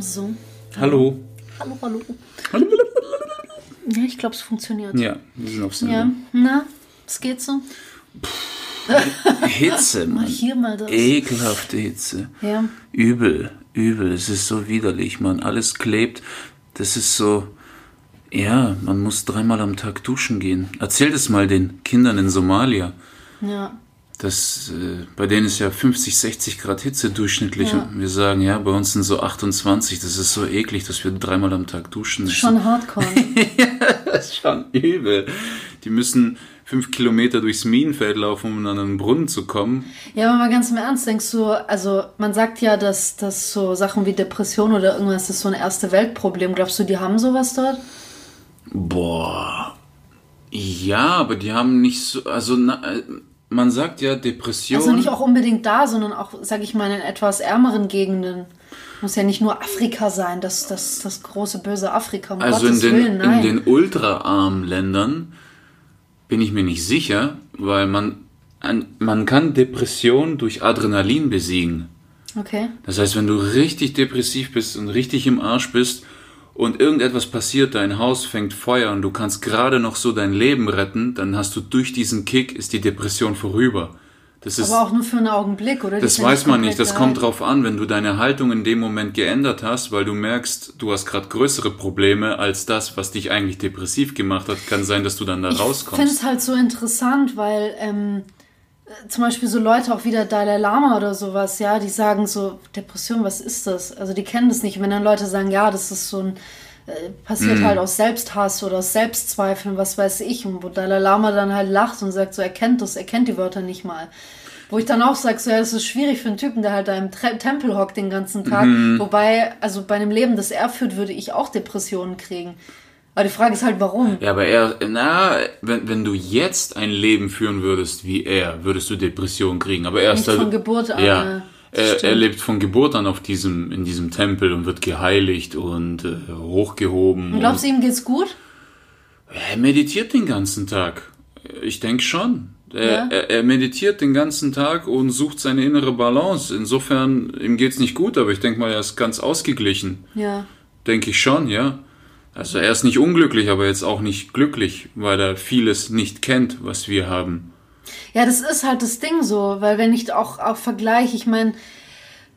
So. Hallo. Hallo, hallo. Ja, ich glaube, es funktioniert. Ja, wir sind auf Ja. Sendung. Na, es geht so. Hitze, Mal Mann. hier, mal das. Ekelhafte Hitze. Ja. Übel, übel. Es ist so widerlich, man. Alles klebt. Das ist so. Ja, man muss dreimal am Tag duschen gehen. Erzähl das mal den Kindern in Somalia. Ja. Das, äh, bei denen ist ja 50, 60 Grad Hitze durchschnittlich. Ja. Und wir sagen, ja, bei uns sind so 28. Das ist so eklig, dass wir dreimal am Tag duschen müssen. Schon hardcore. Das ist schon übel. Die müssen fünf Kilometer durchs Minenfeld laufen, um an einen Brunnen zu kommen. ja, aber mal ganz im Ernst, denkst du, also man sagt ja, dass, dass so Sachen wie Depression oder irgendwas ist so ein erste Weltproblem. Glaubst du, die haben sowas dort? Boah. Ja, aber die haben nicht so, also na, äh, man sagt ja Depression. Also nicht auch unbedingt da, sondern auch, sag ich mal, in etwas ärmeren Gegenden. Muss ja nicht nur Afrika sein, das, das, das große böse Afrika. Um also in Gottes den, Willen, nein. in den ultraarmen Ländern bin ich mir nicht sicher, weil man, an, man kann Depression durch Adrenalin besiegen. okay. Das heißt, wenn du richtig depressiv bist und richtig im Arsch bist und irgendetwas passiert, dein Haus fängt Feuer und du kannst gerade noch so dein Leben retten, dann hast du durch diesen Kick ist die Depression vorüber. Das ist, Aber auch nur für einen Augenblick, oder? Das weiß man nicht. Das kommt drauf an, wenn du deine Haltung in dem Moment geändert hast, weil du merkst, du hast gerade größere Probleme als das, was dich eigentlich depressiv gemacht hat. Kann sein, dass du dann da Ich finde rauskommst. es halt so interessant, weil ähm, äh, zum Beispiel so Leute, auch wieder Dalai Lama oder sowas, ja, die sagen so, Depression, was ist das? Also die kennen das nicht. Wenn dann Leute sagen, ja, das ist so ein, äh, passiert halt aus Selbsthass oder aus Selbstzweifeln, was weiß ich, und wo Dalai Lama dann halt lacht und sagt so, er kennt das, er kennt die Wörter nicht mal. Wo ich dann auch sage, so, ja, das ist schwierig für einen Typen, der halt da im Tre Tempel hockt den ganzen Tag. Wobei, also bei einem Leben, das er führt, würde ich auch Depressionen kriegen. Aber die Frage ist halt, warum? Ja, aber er, na, wenn, wenn du jetzt ein Leben führen würdest wie er, würdest du Depressionen kriegen. Aber er ist Nicht halt, von Geburt an, ja. Er, er lebt von Geburt an auf diesem, in diesem Tempel und wird geheiligt und äh, hochgehoben. Und glaubst du, ihm geht's gut? Er meditiert den ganzen Tag. Ich denke schon. Er, Ja? er, er meditiert den ganzen Tag und sucht seine innere Balance. Insofern, ihm geht's nicht gut, aber ich denke mal, er ist ganz ausgeglichen. Ja. Denke ich schon, ja. Also er ist nicht unglücklich, aber jetzt auch nicht glücklich, weil er vieles nicht kennt, was wir haben. Ja, das ist halt das Ding so, weil wenn ich auch, auch vergleiche, ich meine,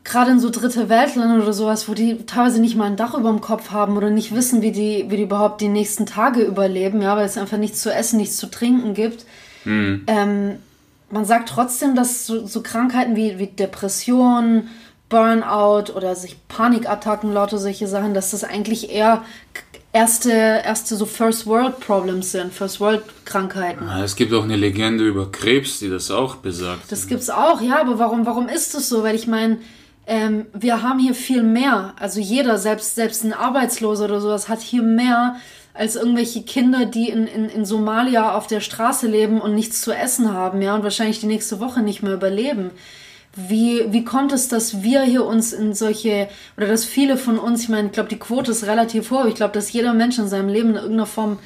gerade in so dritte Weltländern oder sowas, wo die teilweise nicht mal ein Dach über dem Kopf haben oder nicht wissen, wie die, wie die überhaupt die nächsten Tage überleben, ja, weil es einfach nichts zu essen, nichts zu trinken gibt. Ähm, man sagt trotzdem, dass so, so Krankheiten wie, wie Depression, Burnout oder sich Panikattacken, lauter solche Sachen, dass das eigentlich eher erste, erste so First World Problems sind, First World Krankheiten. Ah, Es gibt auch eine Legende über Krebs, die das auch besagt. Das gibt's auch, ja, aber warum, warum ist das so? Weil ich meine, ähm, wir haben hier viel mehr. Also jeder, selbst, selbst ein Arbeitsloser oder sowas, hat hier mehr als irgendwelche Kinder, die in, in, in Somalia auf der Straße leben und nichts zu essen haben, ja, und wahrscheinlich die nächste Woche nicht mehr überleben. Wie, wie kommt es, dass wir hier uns in solche, oder dass viele von uns, ich meine, ich glaube, die Quote ist relativ hoch, ich glaube, dass jeder Mensch in seinem Leben in irgendeiner Form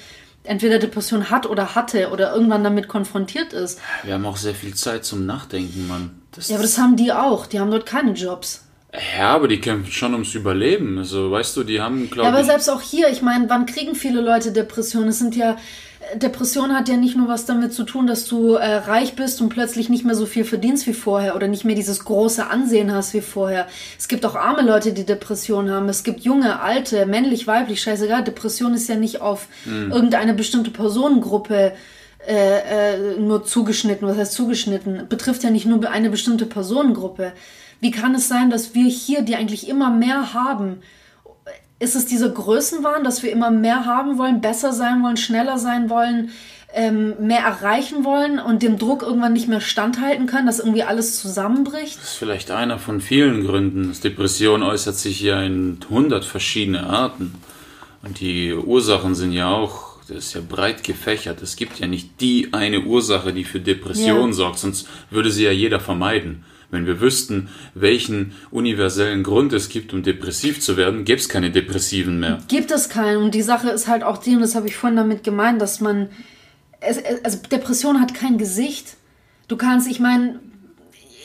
entweder Depression hat oder hatte oder irgendwann damit konfrontiert ist. Wir haben auch sehr viel Zeit zum Nachdenken, Mann. Das Ja, aber das haben die auch. Die haben dort keine Jobs. ja, aber die kämpfen schon ums Überleben. Also, weißt du, die haben, Ja, glaube aber ich... selbst auch hier, ich meine, wann kriegen viele Leute Depressionen? Es sind ja, Depression hat ja nicht nur was damit zu tun, dass du äh, reich bist und plötzlich nicht mehr so viel verdienst wie vorher oder nicht mehr dieses große Ansehen hast wie vorher. Es gibt auch arme Leute, die Depressionen haben. Es gibt junge, alte, männlich, weiblich, scheißegal. Depression ist ja nicht auf irgendeine bestimmte Personengruppe äh, äh, nur zugeschnitten. Was heißt zugeschnitten? Betrifft ja nicht nur eine bestimmte Personengruppe. Wie kann es sein, dass wir hier, die eigentlich immer mehr haben, ist es dieser Größenwahn, dass wir immer mehr haben wollen, besser sein wollen, schneller sein wollen, ähm, mehr erreichen wollen und dem Druck irgendwann nicht mehr standhalten können, dass irgendwie alles zusammenbricht? Das ist vielleicht einer von vielen Gründen. Depression äußert sich ja in hundert verschiedene Arten. Und die Ursachen sind ja auch, das ist ja breit gefächert. Es gibt ja nicht die eine Ursache, die für Depression Ja. sorgt, sonst würde sie ja jeder vermeiden. Wenn wir wüssten, welchen universellen Grund es gibt, um depressiv zu werden, gäbe es keine Depressiven mehr. Gibt es keinen. Und die Sache ist halt auch die, und das habe ich vorhin damit gemeint, dass man, also Depression hat kein Gesicht. Du kannst, ich meine,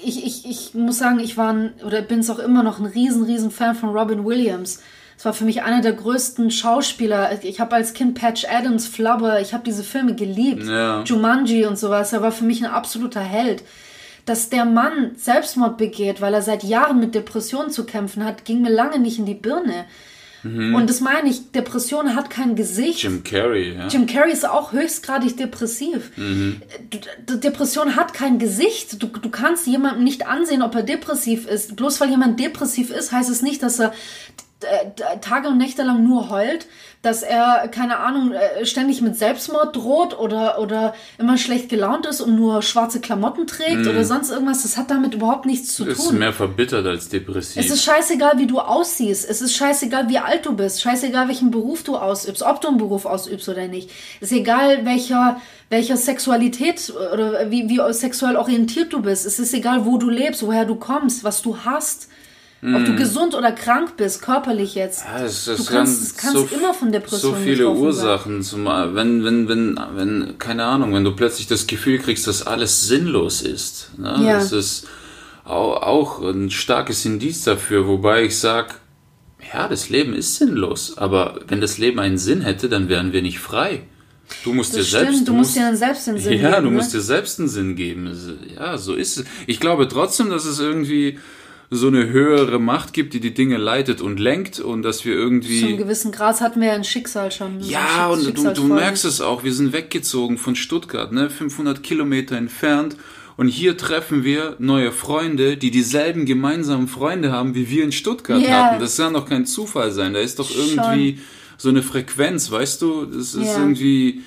ich, ich, ich muss sagen, ich war ein, oder bin es auch immer noch ein riesen, riesen Fan von Robin Williams. Es war für mich einer der größten Schauspieler. Ich habe als Kind Patch Adams, Flubber, ich habe diese Filme geliebt. Ja. Jumanji und sowas. Er war für mich ein absoluter Held. Dass der Mann Selbstmord begeht, weil er seit Jahren mit Depressionen zu kämpfen hat, ging mir lange nicht in die Birne. Und das meine ich, Depression hat kein Gesicht. Jim Carrey, ja. Jim Carrey ist auch höchstgradig depressiv. D Depression hat kein Gesicht. Du, du kannst jemandem nicht ansehen, ob er depressiv ist. Bloß weil jemand depressiv ist, heißt es nicht, dass er Tage und Nächte lang nur heult, dass er, keine Ahnung, äh, ständig mit Selbstmord droht oder, oder immer schlecht gelaunt ist und nur schwarze Klamotten trägt oder sonst irgendwas. Das hat damit überhaupt nichts zu Ist tun. mehr verbittert als depressiv. Es ist scheißegal, wie du aussiehst. Es ist scheißegal, wie alt du bist. Scheißegal, welchen Beruf du ausübst. Ob du einen Beruf ausübst oder nicht. Es ist egal, welcher, welcher Sexualität oder wie, wie sexuell orientiert du bist. Es ist egal, wo du lebst, woher du kommst, was du hast. Ob du gesund oder krank bist, körperlich jetzt. Ja, es, es du kann kannst, es kannst so, immer von Depressionen So viele. Ursachen. Zum, wenn, wenn, wenn, wenn, keine Ahnung, wenn du plötzlich das Gefühl kriegst, dass alles sinnlos ist. Ne? Ja. Das ist auch, auch ein starkes Indiz dafür, wobei ich sag, ja, das Leben ist sinnlos. Aber wenn das Leben einen Sinn hätte, dann wären wir nicht frei. Du musst dir Das stimmt, selbst, du musst dir dann selbst den Sinn ja, geben. du ne? musst dir selbst einen Sinn geben. Ja, so ist es. Ich glaube trotzdem, dass es irgendwie so eine höhere Macht gibt, die die Dinge leitet und lenkt und dass wir irgendwie Zu einem gewissen Grad hatten wir ja ein Schicksal schon. so ja, Schick- und du, du merkst es auch, wir sind weggezogen von Stuttgart, ne, 500 Kilometer entfernt. Und hier treffen wir neue Freunde, die dieselben gemeinsamen Freunde haben, wie wir in Stuttgart Ja. hatten. Das kann doch kein Zufall sein. Da ist doch irgendwie so eine Frequenz, weißt du? Das ist Ja. irgendwie,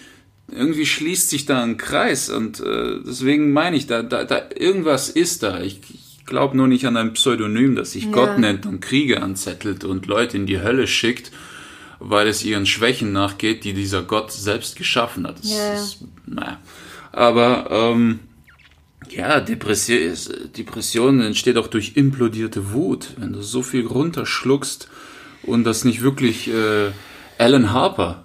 irgendwie schließt sich da ein Kreis. Und äh, deswegen meine ich, da, da, da irgendwas ist da. Ich, ich glaube nur nicht an ein Pseudonym, das sich Ja. Gott nennt und Kriege anzettelt und Leute in die Hölle schickt weil es ihren Schwächen nachgeht, die dieser Gott selbst geschaffen hat. Das Ja. ist, naja. Aber ähm, ja, Depression, Depression entsteht auch durch implodierte Wut. Wenn du so viel runterschluckst und das nicht wirklich äh, Alan Harper,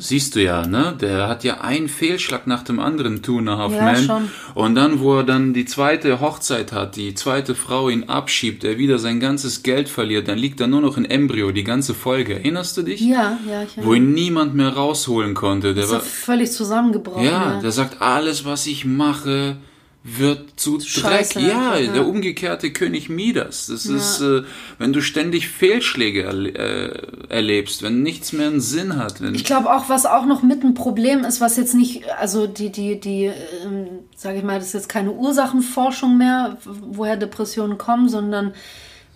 siehst du ja, ne? Der hat ja einen Fehlschlag nach dem anderen, Two and a Half Ja, Men. schon. Und dann, wo er dann die zweite Hochzeit hat, die zweite Frau ihn abschiebt, er wieder sein ganzes Geld verliert, dann liegt er nur noch in Embryo, die ganze Folge. Erinnerst du dich? Ja, ja, ich Wo ihn niemand mehr rausholen konnte. Der ist war, völlig zusammengebrochen. ja, ja. der sagt, alles, was ich mache, wird zu Dreck. Scheiße Ja, ja. der umgekehrte König Midas. Das ist, äh, wenn du ständig Fehlschläge erle äh, erlebst, wenn nichts mehr einen Sinn hat. Wenn, Ich glaube auch, was auch noch mit ein Problem ist, was jetzt nicht, also die, die, die, ähm, sage ich mal, das ist jetzt keine Ursachenforschung mehr, woher Depressionen kommen, sondern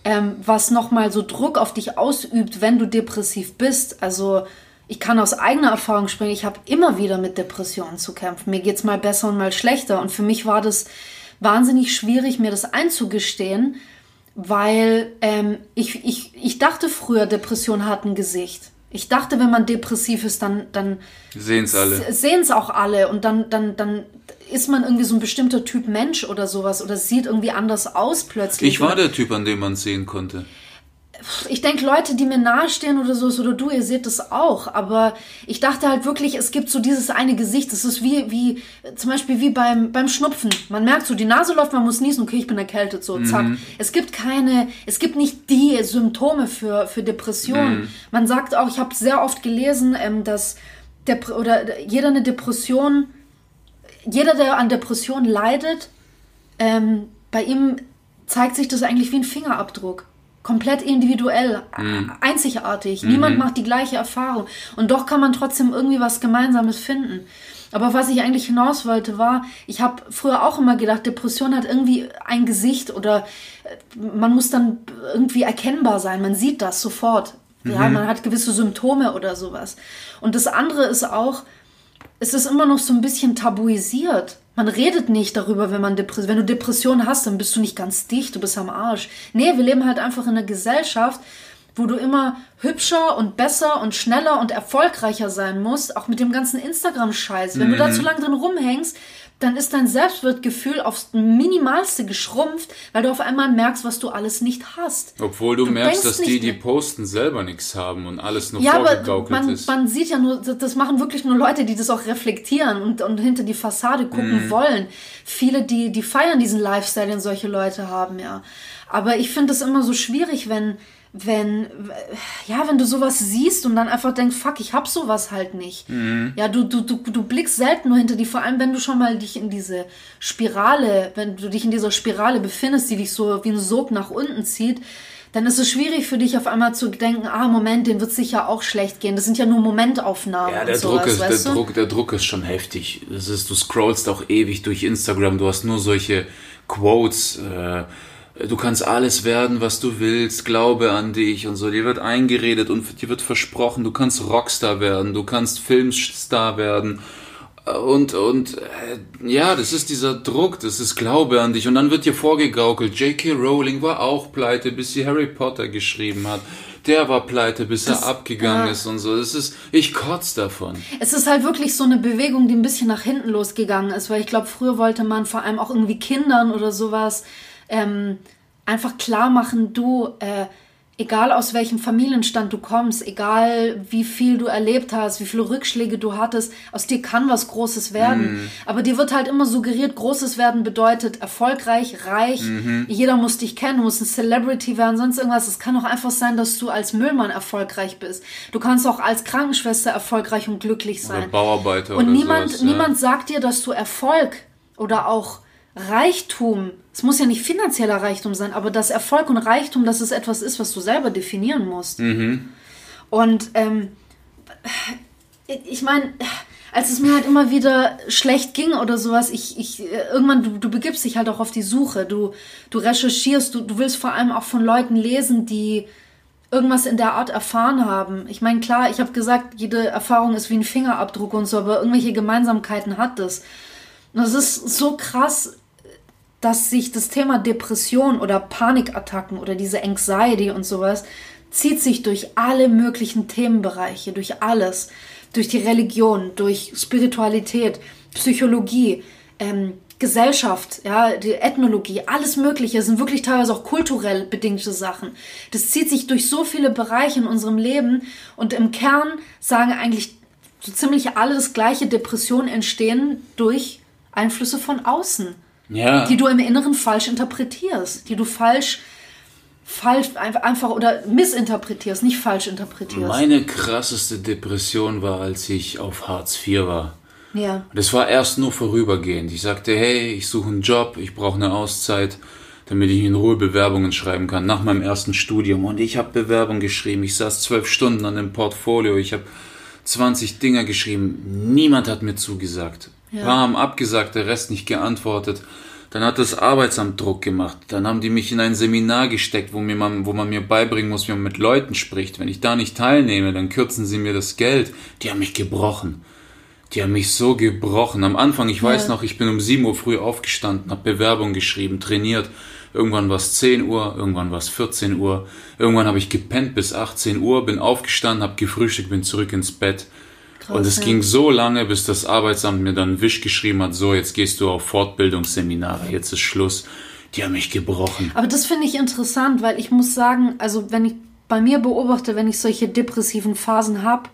ähm, was nochmal so Druck auf dich ausübt, wenn du depressiv bist. Also ich kann aus eigener Erfahrung sprechen, ich habe immer wieder mit Depressionen zu kämpfen. Mir geht's mal besser und mal schlechter. Und für mich war das wahnsinnig schwierig, mir das einzugestehen, weil ähm, ich, ich, ich dachte früher, Depression hat ein Gesicht. Ich dachte, wenn man depressiv ist, dann, dann Sehen es alle. sehen es auch alle und dann, dann, dann ist man irgendwie so ein bestimmter Typ Mensch oder sowas oder sieht irgendwie anders aus plötzlich. Ich war der Typ, an dem man es sehen konnte. Ich denke, Leute, die mir nahestehen oder so, oder du, ihr seht das auch. Aber ich dachte halt wirklich, es gibt so dieses eine Gesicht. Das ist wie, wie, zum Beispiel wie beim, beim Schnupfen. Man merkt so, die Nase läuft, man muss niesen, okay, ich bin erkältet, so, zack. Es gibt keine, es gibt nicht die Symptome für, für Depressionen. Man sagt auch, ich habe sehr oft gelesen, ähm, dass Dep oder jeder eine Depression, jeder, der an Depression leidet, ähm, bei ihm zeigt sich das eigentlich wie ein Fingerabdruck. Komplett individuell, einzigartig. Niemand macht die gleiche Erfahrung. Und doch kann man trotzdem irgendwie was Gemeinsames finden. Aber was ich eigentlich hinaus wollte, war, ich habe früher auch immer gedacht, Depression hat irgendwie ein Gesicht oder äh, man muss dann irgendwie erkennbar sein. Man sieht das sofort. Ja, man hat gewisse Symptome oder sowas. Und das andere ist auch, es ist immer noch so ein bisschen tabuisiert. Man redet nicht darüber, wenn man Depres wenn du Depression hast, dann bist du nicht ganz dicht, du bist am Arsch. Nee, wir leben halt einfach in einer Gesellschaft, wo du immer hübscher und besser und schneller und erfolgreicher sein musst, auch mit dem ganzen Instagram-Scheiß. Wenn du da zu lange drin rumhängst, dann ist dein Selbstwertgefühl aufs Minimalste geschrumpft, weil du auf einmal merkst, was du alles nicht hast. Obwohl du, du merkst, dass die, die posten, selber nichts haben und alles nur ja, vorgegaukelt aber man, ist. Man sieht ja nur, das machen wirklich nur Leute, die das auch reflektieren und, und hinter die Fassade gucken mm. wollen. Viele, die, die feiern diesen Lifestyle, den solche Leute haben, ja. Aber ich finde es immer so schwierig, wenn wenn, ja, wenn du sowas siehst und dann einfach denkst, fuck, ich hab sowas halt nicht. Mhm. Ja, du, du, du, du blickst selten nur hinter die, vor allem wenn du schon mal dich in diese Spirale, wenn du dich in dieser Spirale befindest, die dich so wie ein Sog nach unten zieht, dann ist es schwierig für dich auf einmal zu denken, ah, Moment, dem wird sicher auch schlecht gehen. Das sind ja nur Momentaufnahmen. Ja, der, Druck, sowas, ist, der, Druck, der Druck ist schon heftig. Das ist, du scrollst auch ewig durch Instagram, du hast nur solche Quotes, äh, du kannst alles werden, was du willst, glaube an dich und so. Dir wird eingeredet und dir wird versprochen, du kannst Rockstar werden, du kannst Filmstar werden. Und, und äh, ja, das ist dieser Druck, das ist Glaube an dich. Und dann wird dir vorgegaukelt, J.K. Rowling war auch pleite, bis sie Harry Potter geschrieben hat. Der war pleite, bis das, er abgegangen ja. ist und so. Das ist, ich kotz davon. Es ist halt wirklich so eine Bewegung, die ein bisschen nach hinten losgegangen ist, weil ich glaube, früher wollte man vor allem auch irgendwie Kindern oder sowas ähm, einfach klar machen, du, äh, egal aus welchem Familienstand du kommst, egal wie viel du erlebt hast, wie viele Rückschläge du hattest, aus dir kann was Großes werden. Mm. Aber dir wird halt immer suggeriert, Großes werden bedeutet erfolgreich, reich, mm jeder muss dich kennen, du musst ein Celebrity werden, sonst irgendwas. Es kann auch einfach sein, dass du als Müllmann erfolgreich bist. Du kannst auch als Krankenschwester erfolgreich und glücklich sein. Oder Bauarbeiter und oder niemand, sowas, ja. niemand sagt dir, dass du Erfolg oder auch Reichtum, es muss ja nicht finanzieller Reichtum sein, aber das Erfolg und Reichtum, dass es etwas ist, was du selber definieren musst. Mhm. Und ähm, ich meine, als es mir halt immer wieder schlecht ging oder sowas, ich, ich, irgendwann, du, du begibst dich halt auch auf die Suche, du, du recherchierst, du, du willst vor allem auch von Leuten lesen, die irgendwas in der Art erfahren haben. Ich meine, klar, ich habe gesagt, jede Erfahrung ist wie ein Fingerabdruck und so, aber irgendwelche Gemeinsamkeiten hat das. Und das ist so krass, dass sich das Thema Depression oder Panikattacken oder diese Anxiety und sowas zieht sich durch alle möglichen Themenbereiche, durch alles, durch die Religion, durch Spiritualität, Psychologie, ähm, Gesellschaft, ja, die Ethnologie, alles Mögliche, das sind wirklich teilweise auch kulturell bedingte Sachen. Das zieht sich durch so viele Bereiche in unserem Leben und im Kern sagen eigentlich so ziemlich alle das gleiche, Depressionen entstehen durch Einflüsse von außen ja. die du im Inneren falsch interpretierst, die du falsch falsch einfach oder missinterpretierst, nicht falsch interpretierst. Meine krasseste Depression war, als ich auf Hartz IV war. Ja. Das war erst nur vorübergehend. Ich sagte, hey, ich suche einen Job, ich brauche eine Auszeit, damit ich in Ruhe Bewerbungen schreiben kann, nach meinem ersten Studium. Und ich habe Bewerbung geschrieben. Ich saß zwölf Stunden an dem Portfolio. Ich habe 20 Dinger geschrieben. Niemand hat mir zugesagt. Ja. Ein paar haben abgesagt, der Rest nicht geantwortet. Dann hat das Arbeitsamt Druck gemacht. Dann haben die mich in ein Seminar gesteckt, wo, mir man, wo man mir beibringen muss, wie man mit Leuten spricht. Wenn ich da nicht teilnehme, dann kürzen sie mir das Geld. Die haben mich gebrochen. Die haben mich so gebrochen. Am Anfang, ich weiß noch, ich bin um 7 Uhr früh aufgestanden, habe Bewerbung geschrieben, trainiert. Irgendwann war es 10 Uhr, irgendwann war es 14 Uhr. Irgendwann habe ich gepennt bis 18 Uhr, bin aufgestanden, habe gefrühstückt, bin zurück ins Bett. Krass, und es ja. ging so lange, bis das Arbeitsamt mir dann Wisch geschrieben hat, so, jetzt gehst du auf Fortbildungsseminare, jetzt ist Schluss. Die haben mich gebrochen. Aber das finde ich interessant, weil ich muss sagen, also wenn ich bei mir beobachte, wenn ich solche depressiven Phasen habe,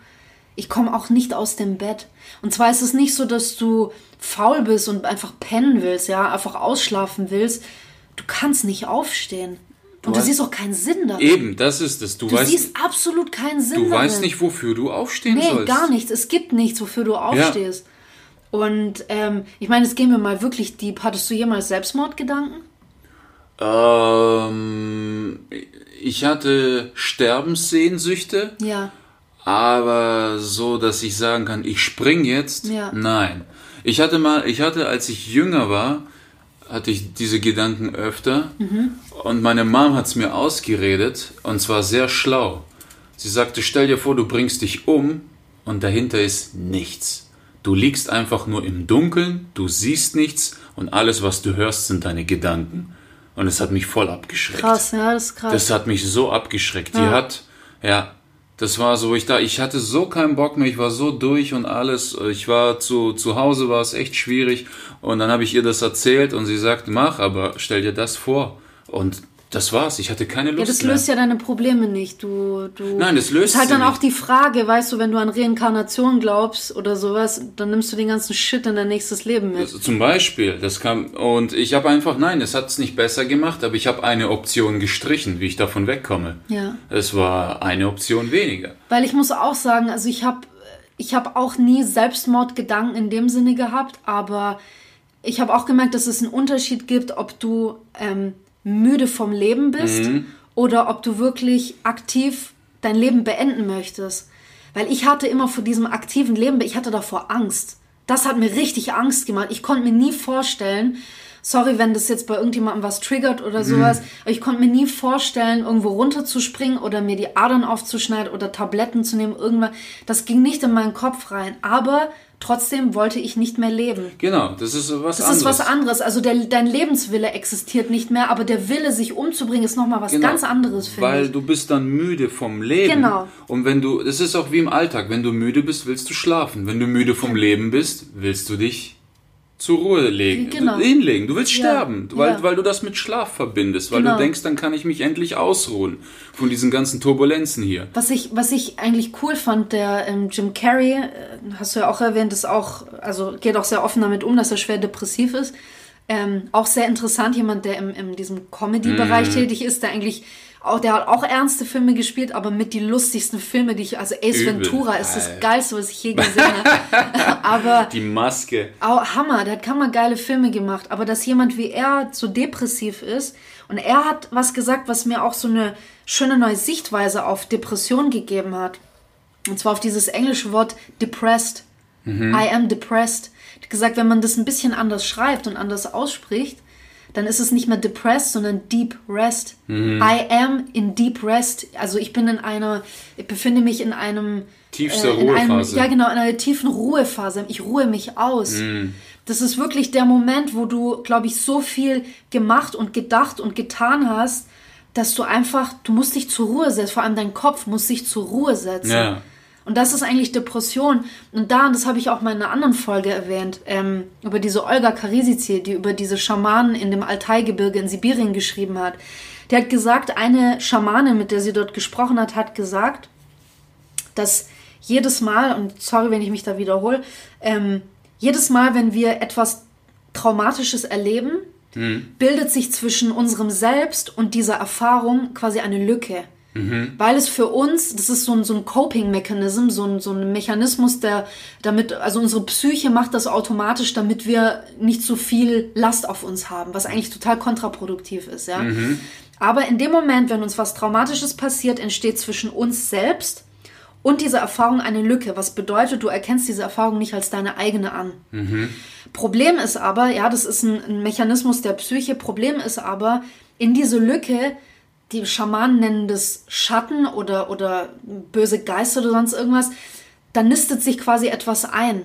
ich komme auch nicht aus dem Bett. Und zwar ist es nicht so, dass du faul bist und einfach pennen willst, ja, einfach ausschlafen willst. Du kannst nicht aufstehen. Und du, du siehst auch keinen Sinn darin. Eben, das ist es. Du, du weißt, siehst absolut keinen Sinn Du darin. weißt nicht, wofür du aufstehen nee, sollst. Nee, gar nichts. Es gibt nichts, wofür du aufstehst. Ja. Und ähm, ich meine, es gehen wir mal wirklich deep. Hattest du jemals Selbstmordgedanken? Ähm, ich hatte Sterbenssehnsüchte. Ja. Aber so, dass ich sagen kann, ich spring jetzt. Ja. Nein. Ich hatte mal, ich hatte, als ich jünger war, hatte ich diese Gedanken öfter. Mhm. Und meine Mom hat es mir ausgeredet und zwar sehr schlau. Sie sagte, stell dir vor, du bringst dich um und dahinter ist nichts. Du liegst einfach nur im Dunkeln, du siehst nichts und alles, was du hörst, sind deine Gedanken. Und es hat mich voll abgeschreckt. Krass, ja, das ist krass. Das hat mich so abgeschreckt. Ja. Die hat, ja, Das war so, ich da, ich hatte so keinen Bock mehr, ich war so durch und alles. Ich war zu, zu Hause, war es echt schwierig. Und dann habe ich ihr das erzählt und sie sagt, mach, aber stell dir das vor. Und das war's. Ich hatte keine Lust Ja, das löst mehr. ja deine Probleme nicht. Du, du. Nein, das löst ist halt dann auch nicht. die Frage, weißt du, wenn du an Reinkarnation glaubst oder sowas, dann nimmst du den ganzen Shit in dein nächstes Leben mit. Zum Beispiel, das kam und ich habe einfach nein, es hat es nicht besser gemacht, aber ich habe eine Option gestrichen, wie ich davon wegkomme. Ja. Es war eine Option weniger. Weil ich muss auch sagen, also ich habe ich hab auch nie Selbstmordgedanken in dem Sinne gehabt, aber ich habe auch gemerkt, dass es einen Unterschied gibt, ob du ähm, müde vom Leben bist oder ob du wirklich aktiv dein Leben beenden möchtest. Weil ich hatte immer vor diesem aktiven Leben, ich hatte davor Angst. Das hat mir richtig Angst gemacht. Ich konnte mir nie vorstellen, sorry, wenn das jetzt bei irgendjemandem was triggert oder sowas, aber ich konnte mir nie vorstellen, irgendwo runterzuspringen oder mir die Adern aufzuschneiden oder Tabletten zu nehmen, irgendwann. Das ging nicht in meinen Kopf rein. Aber trotzdem wollte ich nicht mehr leben. Genau, das ist was Das anderes. ist was anderes. Also der, dein Lebenswille existiert nicht mehr, aber der Wille, sich umzubringen, ist nochmal was Genau, ganz anderes, finde Weil ich. du bist dann müde vom Leben. Genau. Und wenn du, das ist auch wie im Alltag, wenn du müde bist, willst du schlafen. Wenn du müde vom Leben bist, willst du dich zur Ruhe legen, Genau. hinlegen. Du willst Ja, sterben, weil, ja. weil du das mit Schlaf verbindest, weil Genau. du denkst, dann kann ich mich endlich ausruhen von diesen ganzen Turbulenzen hier. Was ich, was ich eigentlich cool fand, der ähm, Jim Carrey, äh, hast du ja auch erwähnt, ist auch, also geht auch sehr offen damit um, dass er schwer depressiv ist. Ähm, auch sehr interessant, jemand, der im, in diesem Comedy-Bereich Mhm. tätig ist, der eigentlich auch, der hat auch ernste Filme gespielt, aber mit die lustigsten Filme, die ich, also Ace Übel. Ventura ist das Alter. geilste, was ich je gesehen habe. aber Die Maske. Au, Hammer, der hat hammergeile Filme gemacht, aber dass jemand wie er so depressiv ist und er hat was gesagt, was mir auch so eine schöne neue Sichtweise auf Depression gegeben hat. Und zwar auf dieses englische Wort depressed. I am depressed. Gesagt, wenn man das ein bisschen anders schreibt und anders ausspricht, dann ist es nicht mehr depressed, sondern deep rest. I am in deep rest. Also ich bin in einer, ich befinde mich in einem Tiefste äh, in einem, Ruhephase. ja, genau, in einer tiefen Ruhephase. Ich ruhe mich aus. Das ist wirklich der Moment, wo du, glaube ich, so viel gemacht und gedacht und getan hast, dass du einfach, du musst dich zur Ruhe setzen. Vor allem dein Kopf muss sich zur Ruhe setzen. Ja. Und das ist eigentlich Depression. Und da, und das habe ich auch mal in einer anderen Folge erwähnt, ähm, über diese Olga Karisici, die über diese Schamanen in dem Altai-Gebirge in Sibirien geschrieben hat. Die hat gesagt, eine Schamanin, mit der sie dort gesprochen hat, hat gesagt, dass jedes Mal, und sorry, wenn ich mich da wiederhole, ähm, jedes Mal, wenn wir etwas Traumatisches erleben, bildet sich zwischen unserem Selbst und dieser Erfahrung quasi eine Lücke. Weil es für uns, das ist so ein, so ein Coping-Mechanism, so ein, so ein Mechanismus, der damit, also unsere Psyche macht das automatisch, damit wir nicht so viel Last auf uns haben, was eigentlich total kontraproduktiv ist, ja. Aber in dem Moment, wenn uns was Traumatisches passiert, entsteht zwischen uns selbst und dieser Erfahrung eine Lücke, was bedeutet, du erkennst diese Erfahrung nicht als deine eigene an. Problem ist aber, ja, das ist ein, ein Mechanismus der Psyche, Problem ist aber, in diese Lücke, die Schamanen nennen das Schatten oder, oder böse Geister oder sonst irgendwas, da nistet sich quasi etwas ein.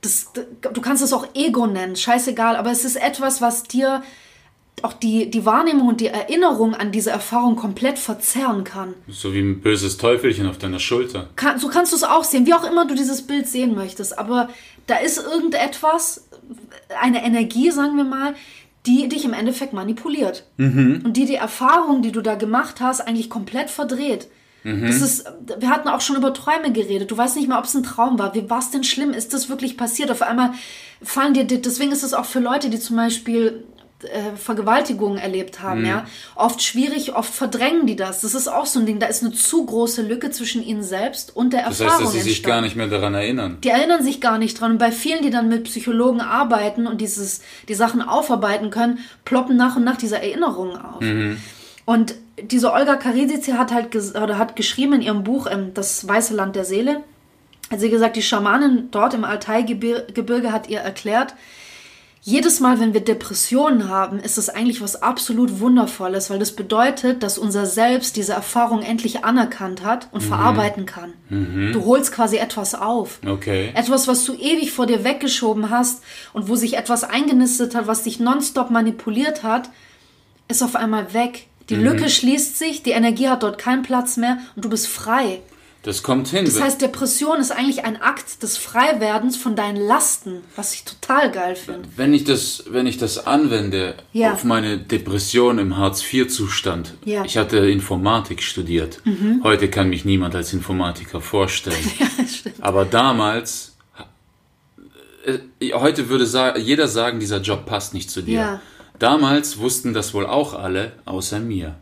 Das, du kannst es auch Ego nennen, scheißegal, aber es ist etwas, was dir auch die, die Wahrnehmung und die Erinnerung an diese Erfahrung komplett verzerren kann. So wie ein böses Teufelchen auf deiner Schulter. Kann, so kannst du es auch sehen, wie auch immer du dieses Bild sehen möchtest. Aber da ist irgendetwas, eine Energie, sagen wir mal, die dich im Endeffekt manipuliert. Und die die Erfahrung, die du da gemacht hast, eigentlich komplett verdreht. Das ist, wir hatten auch schon über Träume geredet. Du weißt nicht mehr, ob es ein Traum war. Wie war es denn schlimm? Ist das wirklich passiert? Auf einmal fallen dir, deswegen ist es auch für Leute, die zum Beispiel äh, Vergewaltigungen erlebt haben, ja. Oft schwierig, oft verdrängen die das. Das ist auch so ein Ding. Da ist eine zu große Lücke zwischen ihnen selbst und der Das Erfahrung heißt, dass sie sich entstanden. gar nicht mehr daran erinnern. Die erinnern sich gar nicht dran. Und bei vielen, die dann mit Psychologen arbeiten und dieses, die Sachen aufarbeiten können, ploppen nach und nach diese Erinnerungen auf. Und diese Olga Karisici hat halt oder hat geschrieben in ihrem Buch ähm, Das Weiße Land der Seele, hat sie gesagt, die Schamanin dort im Altai-Gebirge hat ihr erklärt, jedes Mal, wenn wir Depressionen haben, ist es eigentlich was absolut Wundervolles, weil das bedeutet, dass unser Selbst diese Erfahrung endlich anerkannt hat und verarbeiten kann. Du holst quasi etwas auf. Okay. Etwas, was du ewig vor dir weggeschoben hast und wo sich etwas eingenistet hat, was dich nonstop manipuliert hat, ist auf einmal weg. Die Lücke schließt sich, die Energie hat dort keinen Platz mehr und du bist frei. Das kommt hin. Das heißt, Depression ist eigentlich ein Akt des Freiwerdens von deinen Lasten, was ich total geil finde. Wenn ich das, wenn ich das anwende Ja. auf meine Depression im Hartz-IV-Zustand. Ja. Mhm. Ich hatte Informatik studiert. Heute kann mich niemand als Informatiker vorstellen. Aber damals, äh, heute würde jeder sagen, dieser Job passt nicht zu dir. Ja. Damals wussten das wohl auch alle, außer mir.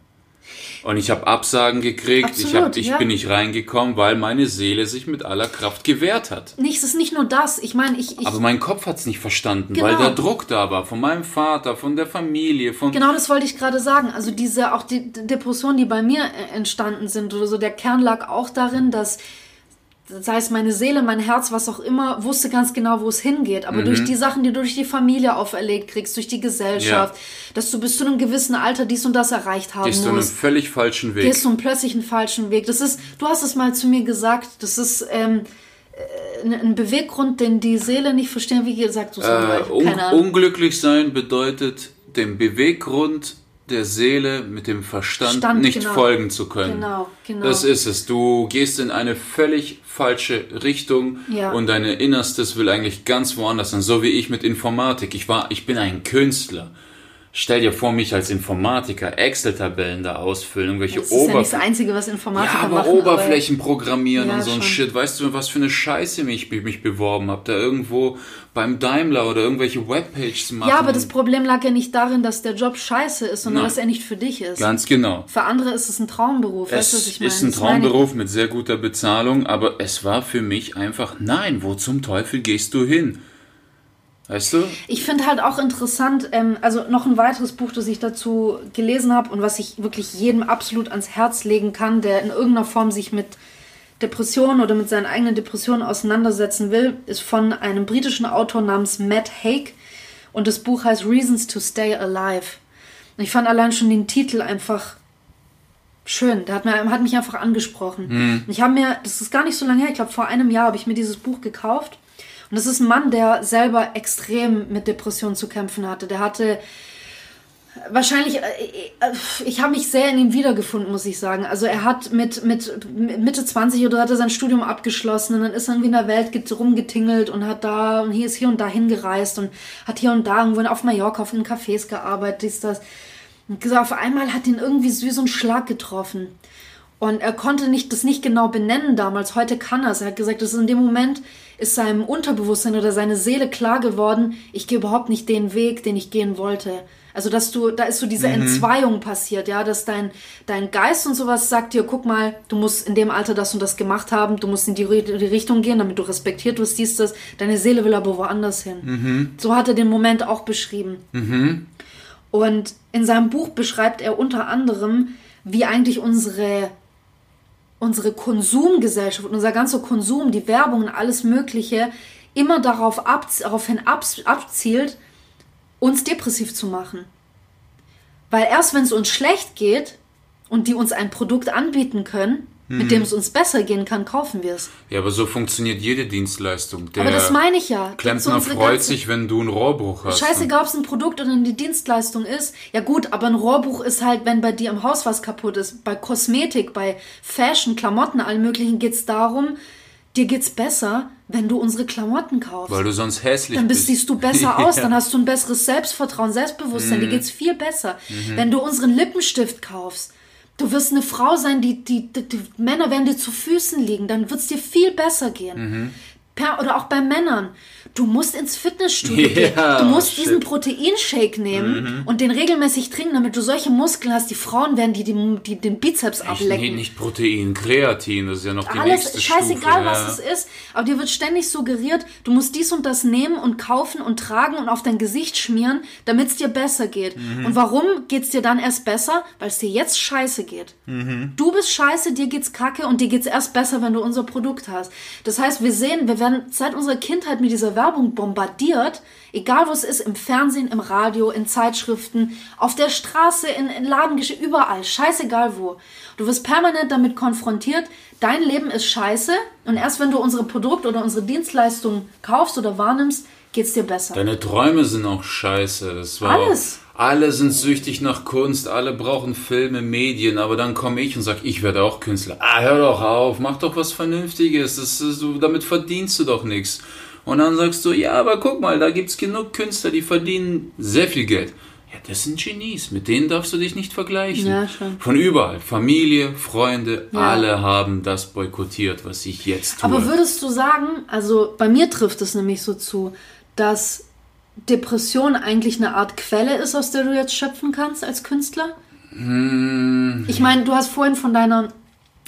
Und ich habe Absagen gekriegt, ich, hab, Absolut, ich ja. bin nicht reingekommen, weil meine Seele sich mit aller Kraft gewehrt hat. Nicht, es ist nicht nur das. Ich meine, ich, ich Aber mein Kopf hat's nicht verstanden, Genau. weil der Druck da war, von meinem Vater, von der Familie, von... Genau das wollte ich gerade sagen. Also diese, auch die die Depressionen, die bei mir äh, entstanden sind oder so, der Kern lag auch darin, dass, sei es meine Seele, mein Herz, was auch immer, wusste ganz genau, wo es hingeht. Aber durch die Sachen, die du durch die Familie auferlegt kriegst, durch die Gesellschaft, dass du bis zu einem gewissen Alter dies und das erreicht haben Gehst du einen musst. völlig falschen Weg. Gehst du einen plötzlich einen falschen Weg. Das ist, du hast es mal zu mir gesagt, das ist ähm, äh, ein- Beweggrund, den die Seele nicht verstehen. Wie gesagt, du Äh, un keine Ahnung. unglücklich sein bedeutet, dem Beweggrund der Seele mit dem Verstand Stand, nicht genau. folgen zu können. Genau, genau. Das ist es. Du gehst in eine völlig falsche Richtung Ja. und dein Innerstes will eigentlich ganz woanders sein. So wie ich mit Informatik. Ich war, ich bin ein Künstler. Stell dir vor, mich als Informatiker Excel-Tabellen da ausfüllen, irgendwelche Das ist ja nicht das Oberflächen. Einzige, was Informatiker Ja, aber machen. Oberflächen programmieren Ja, und so ein. Shit. Weißt du, was für eine Scheiße mich, mich beworben habe? Da irgendwo beim Daimler oder irgendwelche Webpages machen. Ja, aber das Problem lag ja nicht darin, dass der Job scheiße ist, sondern Nein. dass er nicht für dich ist. Ganz genau. Für andere ist es ein Traumberuf. weißt du, was Es ich meine? ist ein ich. Traumberuf mit sehr guter Bezahlung, aber es war für mich einfach, nein, wo zum Teufel gehst du hin? Weißt du? Ich finde halt auch interessant, ähm, also noch ein weiteres Buch, das ich dazu gelesen habe und was ich wirklich jedem absolut ans Herz legen kann, der in irgendeiner Form sich mit Depressionen oder mit seinen eigenen Depressionen auseinandersetzen will, ist von einem britischen Autor namens Matt Haig und das Buch heißt Reasons to Stay Alive. Und ich fand allein schon den Titel einfach schön. Der hat, mir, hat mich einfach angesprochen. Und Ich habe mir, das ist gar nicht so lange her, ich glaube vor einem Jahr habe ich mir dieses Buch gekauft. Und das ist ein Mann, der selber extrem mit Depressionen zu kämpfen hatte. Der hatte wahrscheinlich, äh, äh, ich habe mich sehr in ihm wiedergefunden, muss ich sagen. Also er hat mit, mit Mitte 20 oder hat er sein Studium abgeschlossen und dann ist er irgendwie in der Welt get- rumgetingelt und hat da und hier ist hier und da hingereist und hat hier und da irgendwo auf Mallorca auf den Cafés gearbeitet, dies, das. Und auf einmal hat ihn irgendwie wie so ein Schlag getroffen. Und er konnte nicht, das nicht genau benennen damals. Heute kann er es. Er hat gesagt, dass in dem Moment ist seinem Unterbewusstsein oder seine Seele klar geworden, ich gehe überhaupt nicht den Weg, den ich gehen wollte. Also, dass du, da ist so diese Entzweiung passiert, ja, dass dein, dein Geist und sowas sagt dir, guck mal, du musst in dem Alter das und das gemacht haben, du musst in die, die Richtung gehen, damit du respektiert wirst, dies, das. Deine Seele will aber woanders hin. So hat er den Moment auch beschrieben. Und in seinem Buch beschreibt er unter anderem, wie eigentlich unsere, unsere Konsumgesellschaft unser ganzer Konsum, die Werbung und alles Mögliche immer darauf ab, daraufhin ab, abzielt, uns depressiv zu machen. Weil erst wenn es uns schlecht geht und die uns ein Produkt anbieten können, mit dem es uns besser gehen kann, kaufen wir es. Ja, aber so funktioniert jede Dienstleistung. Der Aber das meine ich ja. Klempner freut sich, wenn du einen Rohrbruch hast. Scheißegal, ob es ein Produkt oder eine Dienstleistung ist. Ja gut, aber ein Rohrbuch ist halt, wenn bei dir im Haus was kaputt ist. Bei Kosmetik, bei Fashion, Klamotten, allen möglichen geht's darum, dir geht's besser, wenn du unsere Klamotten kaufst. Weil du sonst hässlich dann bist, bist. siehst du besser aus, Ja. dann hast du ein besseres Selbstvertrauen, Selbstbewusstsein, dir geht's viel besser. Wenn du unseren Lippenstift kaufst, du wirst eine Frau sein, die, die, die, die Männer werden dir zu Füßen liegen, dann wird's dir viel besser gehen. Per, oder auch bei Männern. Du musst ins Fitnessstudio gehen. Ja, Du musst shit. diesen Proteinshake nehmen und den regelmäßig trinken, damit du solche Muskeln hast. Die Frauen werden die, die, die den Bizeps Nicht, ablecken. nicht Protein, Kreatin, das ist ja noch die Alles nächste scheißegal, Stufe. was ja. es ist, aber dir wird ständig suggeriert, du musst dies und das nehmen und kaufen und tragen und auf dein Gesicht schmieren, damit es dir besser geht. Mhm. Und warum geht's dir dann erst besser? Weil es dir jetzt scheiße geht. Mhm. Du bist scheiße, dir geht's kacke und dir geht's erst besser, wenn du unser Produkt hast. Das heißt, wir sehen, wir werden seit unserer Kindheit mit dieser Werbung bombardiert, egal wo es ist, im Fernsehen, im Radio, in Zeitschriften, auf der Straße, in, in Ladengeschäften, überall, scheißegal wo. Du wirst permanent damit konfrontiert, dein Leben ist scheiße und erst wenn du unsere Produkt oder unsere Dienstleistung kaufst oder wahrnimmst, geht's dir besser. Deine Träume sind auch scheiße. Das war Alles. Alle sind süchtig nach Kunst, alle brauchen Filme, Medien, aber dann komme ich und sage, ich werde auch Künstler. Ah, hör doch auf, mach doch was Vernünftiges, das ist, damit verdienst du doch nichts. Und dann sagst du, ja, aber guck mal, da gibt's genug Künstler, die verdienen sehr viel Geld. Ja, das sind Genies, mit denen darfst du dich nicht vergleichen. Ja, schon. Von überall, Familie, Freunde, Ja. alle haben das boykottiert, was ich jetzt tue. Aber würdest du sagen, also bei mir trifft es nämlich so zu, dass Depression eigentlich eine Art Quelle ist, aus der du jetzt schöpfen kannst als Künstler? Hm. Ich meine, du hast vorhin von deiner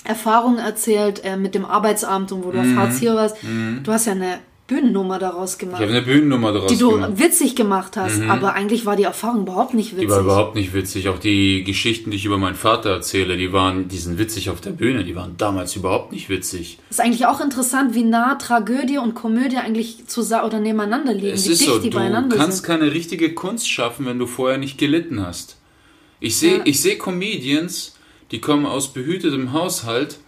Erfahrung erzählt äh, mit dem Arbeitsamt und wo du auf Hartz IV warst. Du hast ja eine Bühnennummer daraus Mhm. ich gemacht, habe eine Bühnennummer daraus die du gemacht. witzig gemacht hast, aber eigentlich war die Erfahrung überhaupt nicht witzig. Die war überhaupt nicht witzig. Auch die Geschichten, die ich über meinen Vater erzähle, die waren, die sind witzig auf der Bühne. Die waren damals überhaupt nicht witzig. ist eigentlich auch interessant, wie nah Tragödie und Komödie eigentlich zusammen oder nebeneinander liegen, Es wie ist dicht so, die du beieinander kannst sind. keine richtige Kunst schaffen, wenn du vorher nicht gelitten hast. Ich sehe Ja. ich sehe Comedians, die kommen aus behütetem Haushalt.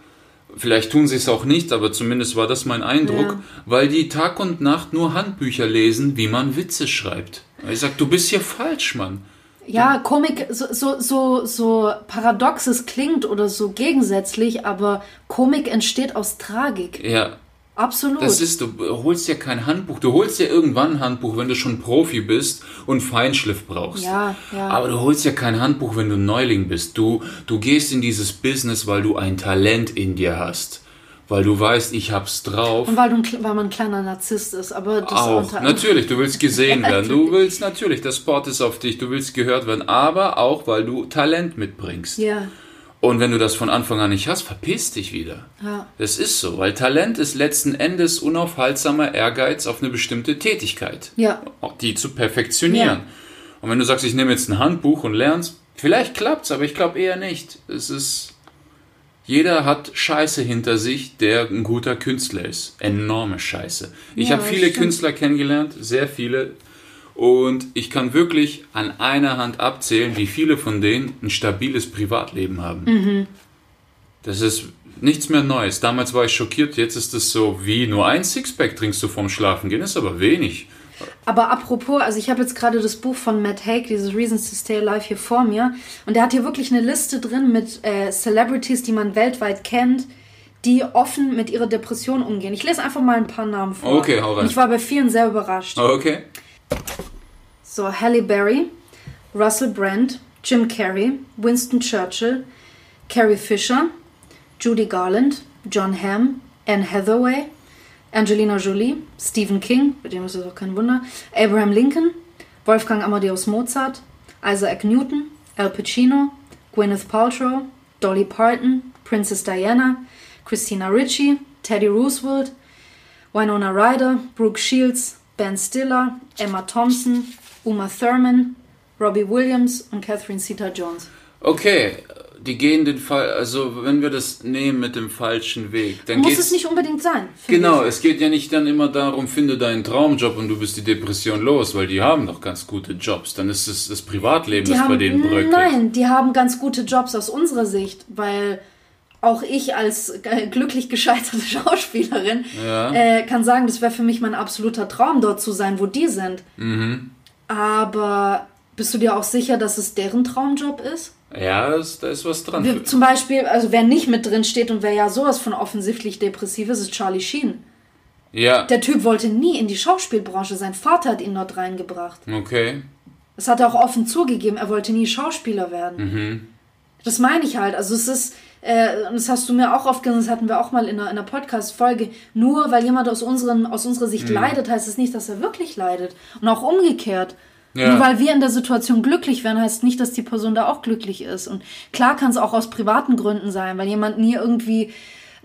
Vielleicht tun sie es auch nicht, aber zumindest war das mein Eindruck, Ja. weil die Tag und Nacht nur Handbücher lesen, wie man Witze schreibt. Ich sag, du bist hier falsch, Mann. Ja, Komik, so, so, so, so paradox es klingt oder so gegensätzlich, aber Komik entsteht aus Tragik. Ja, Absolut. Das ist, du holst ja kein Handbuch. Du holst ja irgendwann ein Handbuch, wenn du schon Profi bist und Feinschliff brauchst. Ja, ja. Aber du holst ja kein Handbuch, wenn du Neuling bist. Du, du gehst in dieses Business, weil du ein Talent in dir hast. Weil du weißt, ich hab's drauf. Und weil, du weil man ein kleiner Narzisst ist, aber das Auch, natürlich, du willst gesehen werden. Du willst natürlich, der Sport ist auf dich, du willst gehört werden, aber auch, weil du Talent mitbringst. Ja, Und wenn du das von Anfang an nicht hast, verpiss dich wieder. ja. Das ist so, weil Talent ist letzten Endes unaufhaltsamer Ehrgeiz auf eine bestimmte Tätigkeit. Ja. Die zu perfektionieren. Ja. Und wenn du sagst, ich nehme jetzt ein Handbuch und lernst, vielleicht klappt's, aber ich glaube eher nicht. Es ist. Jeder hat Scheiße hinter sich, der ein guter Künstler ist. Enorme Scheiße. Ich Ja, habe viele stimmt. Künstler kennengelernt, sehr viele. Und ich kann wirklich an einer Hand abzählen, wie viele von denen ein stabiles Privatleben haben. Mhm. Das ist nichts mehr Neues. Damals war ich schockiert, jetzt ist es so wie nur ein Sixpack trinkst du vorm Schlafengehen, ist aber wenig. Aber apropos, also ich habe jetzt gerade das Buch von Matt Haig, dieses Reasons to Stay Alive, hier vor mir. Und der hat hier wirklich eine Liste drin mit äh, Celebrities, die man weltweit kennt, die offen mit ihrer Depression umgehen. Ich lese einfach mal ein paar Namen vor. Okay, hau rein. Ich war bei vielen sehr überrascht. Okay. So, Halle Berry, Russell Brand, Jim Carrey, Winston Churchill, Carrie Fisher, Judy Garland, John Hamm, Anne Hathaway, Angelina Jolie, Stephen King, bei dem ist es auch kein Wunder, Abraham Lincoln, Wolfgang Amadeus Mozart, Isaac Newton, Al Pacino, Gwyneth Paltrow, Dolly Parton, Princess Diana, Christina Ricci, Teddy Roosevelt, Winona Ryder, Brooke Shields, Ben Stiller, Emma Thompson, Uma Thurman, Robbie Williams und Catherine Zeta-Jones. Okay, die gehen den Fall, also wenn wir das nehmen mit dem falschen Weg, dann Muss es nicht unbedingt sein. Genau, ich. es geht ja nicht dann immer darum, finde deinen Traumjob und du bist die Depression los, weil die haben doch ganz gute Jobs. Dann ist es das Privatleben, Die das bei haben, denen bröckelt. nein, die haben ganz gute Jobs aus unserer Sicht, weil auch ich als glücklich gescheiterte Schauspielerin Ja. äh, kann sagen, das wäre für mich mein absoluter Traum, dort zu sein, wo die sind. Mhm. Aber bist du dir auch sicher, dass es deren Traumjob ist? Ja, da ist was dran. Wir, zum Beispiel, also wer nicht mit drin steht und wer ja sowas von offensichtlich depressiv ist, ist Charlie Sheen. ja, Der Typ wollte nie in die Schauspielbranche. Sein Vater hat ihn dort reingebracht. okay. Das hat er auch offen zugegeben. Er wollte nie Schauspieler werden. Mhm. Das meine ich halt. Also es ist, äh, und das hast du mir auch oft gesagt, das hatten wir auch mal in einer, in einer Podcast-Folge. Nur weil jemand aus, unseren, aus unserer Sicht Mhm. leidet, heißt es nicht, dass er wirklich leidet. Und auch umgekehrt. Ja. Nur weil wir in der Situation glücklich werden, heißt nicht, dass die Person da auch glücklich ist. Und klar kann es auch aus privaten Gründen sein, weil jemand nie irgendwie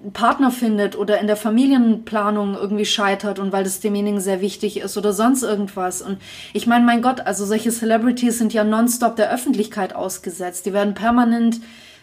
einen Partner findet oder in der Familienplanung irgendwie scheitert und weil das demjenigen sehr wichtig ist oder sonst irgendwas. Und ich meine, mein Gott, also solche Celebrities sind ja nonstop der Öffentlichkeit ausgesetzt. Die werden permanent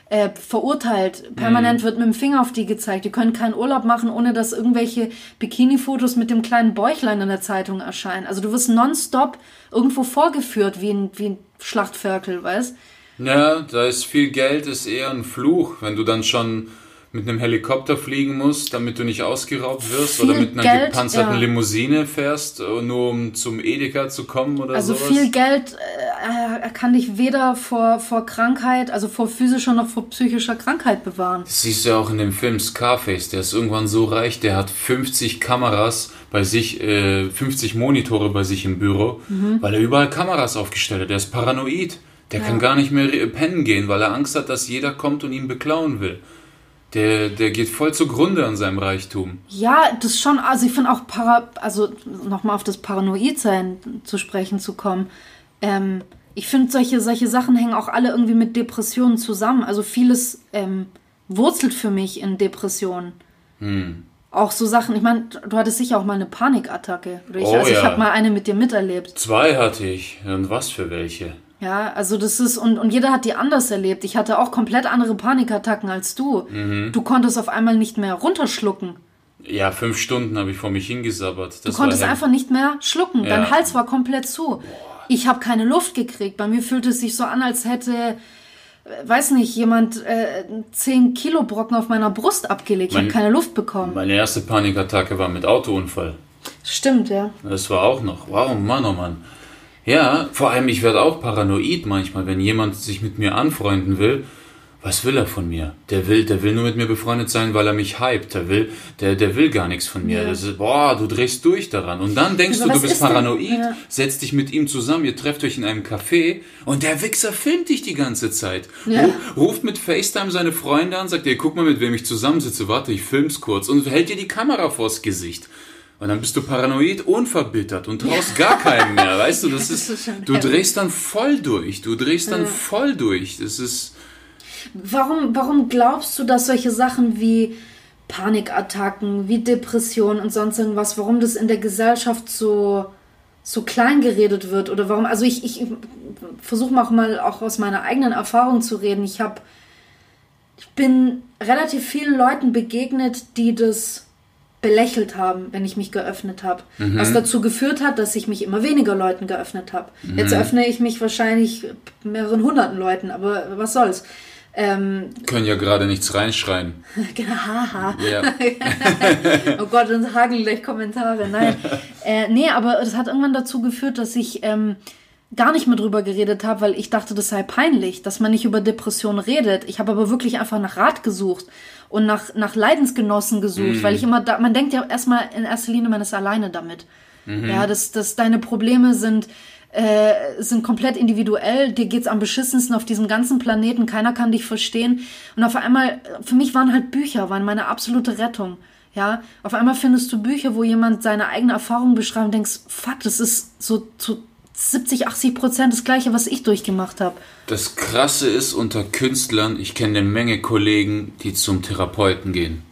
äh, verurteilt. Permanent wird mit dem Finger auf die gezeigt. Die können keinen Urlaub machen, ohne dass irgendwelche Bikini-Fotos mit dem kleinen Bäuchlein in der Zeitung erscheinen. Also du wirst nonstop irgendwo vorgeführt wie ein, wie ein Schlachtferkel, weißt? Ja, da ist viel Geld, ist eher ein Fluch, wenn du dann schon mit einem Helikopter fliegen musst, damit du nicht ausgeraubt wirst viel oder mit einer Geld, gepanzerten ja. Limousine fährst, äh, nur um zum Edeka zu kommen oder also sowas. Also viel Geld äh, kann dich weder vor, vor Krankheit, also vor physischer noch vor psychischer Krankheit bewahren. Das siehst du ja auch in dem Film Scarface, der ist irgendwann so reich, der hat 50 Kameras bei sich, äh, 50 Monitore bei sich im Büro, mhm. weil er überall Kameras aufgestellt hat. Der ist paranoid. Der ja. kann gar nicht mehr pennen gehen, weil er Angst hat, dass jeder kommt und ihn beklauen will. Der, der geht voll zugrunde an seinem Reichtum. Ja, das schon, also ich finde auch, para, also nochmal auf das Paranoidsein zu sprechen zu kommen. Ähm, ich finde, solche, solche Sachen hängen auch alle irgendwie mit Depressionen zusammen. Also vieles ähm, wurzelt für mich in Depressionen. Hm. Auch so Sachen, ich meine, du hattest sicher auch mal eine Panikattacke. Ich, oh, also ja. ich habe mal eine mit dir miterlebt. Zwei hatte ich. Und was für welche? Ja, also das ist, und, und jeder hat die anders erlebt. Ich hatte auch komplett andere Panikattacken als du. Mhm. Du konntest auf einmal nicht mehr runterschlucken. Ja, fünf Stunden habe ich vor mich hingesabbert. Das du konntest einfach nicht mehr schlucken. Ja. Dein Hals war komplett zu. Boah. Ich habe keine Luft gekriegt. Bei mir fühlte es sich so an, als hätte, äh, weiß nicht, jemand äh, 10 Kilo Brocken auf meiner Brust abgelegt. Ich habe keine Luft bekommen. Meine erste Panikattacke war mit Autounfall. Stimmt, ja. Das war auch noch. Wow, Mann, oh Mann. Ja, vor allem ich werde auch paranoid manchmal, wenn jemand sich mit mir anfreunden will. Was will er von mir? Der will, der will nur mit mir befreundet sein, weil er mich hypt. Der will, der, der will gar nichts von mir. Ja. Ist, boah, du drehst durch daran. Und dann denkst Aber du, du bist paranoid, ja. setzt dich mit ihm zusammen, ihr trefft euch in einem Café und der Wichser filmt dich die ganze Zeit. Ja. Ruft mit FaceTime seine Freunde an, sagt, ey, guck mal, mit wem ich zusammensitze, warte, ich film's kurz und hält dir die Kamera vors Gesicht. Und dann bist du paranoid, unverbittert und traust ja. gar keinem mehr, weißt du? Das, das ist, du drehst dann voll durch. Du drehst dann ja. voll durch. Das ist. Warum, warum glaubst du, dass solche Sachen wie Panikattacken, wie Depressionen und sonst irgendwas, warum das in der Gesellschaft so, so klein geredet wird? Oder warum, also ich, ich versuche mal auch aus meiner eigenen Erfahrung zu reden. Ich habe, ich bin relativ vielen Leuten begegnet, die das belächelt haben, wenn ich mich geöffnet habe. Mhm. Was dazu geführt hat, dass ich mich immer weniger Leuten geöffnet habe. Mhm. Jetzt öffne ich mich wahrscheinlich mehreren hunderten Leuten, aber was soll's. Ähm, Können ja gerade nichts reinschreien. genau, haha. Ja. oh Gott, uns hageln gleich Kommentare. Nein. Äh, nee, aber das hat irgendwann dazu geführt, dass ich ähm, gar nicht mehr drüber geredet habe, weil ich dachte, das sei peinlich, dass man nicht über Depressionen redet. Ich habe aber wirklich einfach nach Rat gesucht und nach, nach Leidensgenossen gesucht, mhm. weil ich immer da, man denkt ja erstmal in erster Linie, man ist alleine damit. Mhm. Ja, dass, dass deine Probleme sind, äh, sind komplett individuell, dir geht's am beschissensten auf diesem ganzen Planeten, keiner kann dich verstehen. Und auf einmal, für mich waren halt Bücher, waren meine absolute Rettung. Ja, auf einmal findest du Bücher, wo jemand seine eigene Erfahrung beschreibt und denkst, fuck, das ist so, so 70, 80 Prozent das gleiche, was ich durchgemacht habe. Das Krasse ist unter Künstlern, ich kenne eine Menge Kollegen, die zum Therapeuten gehen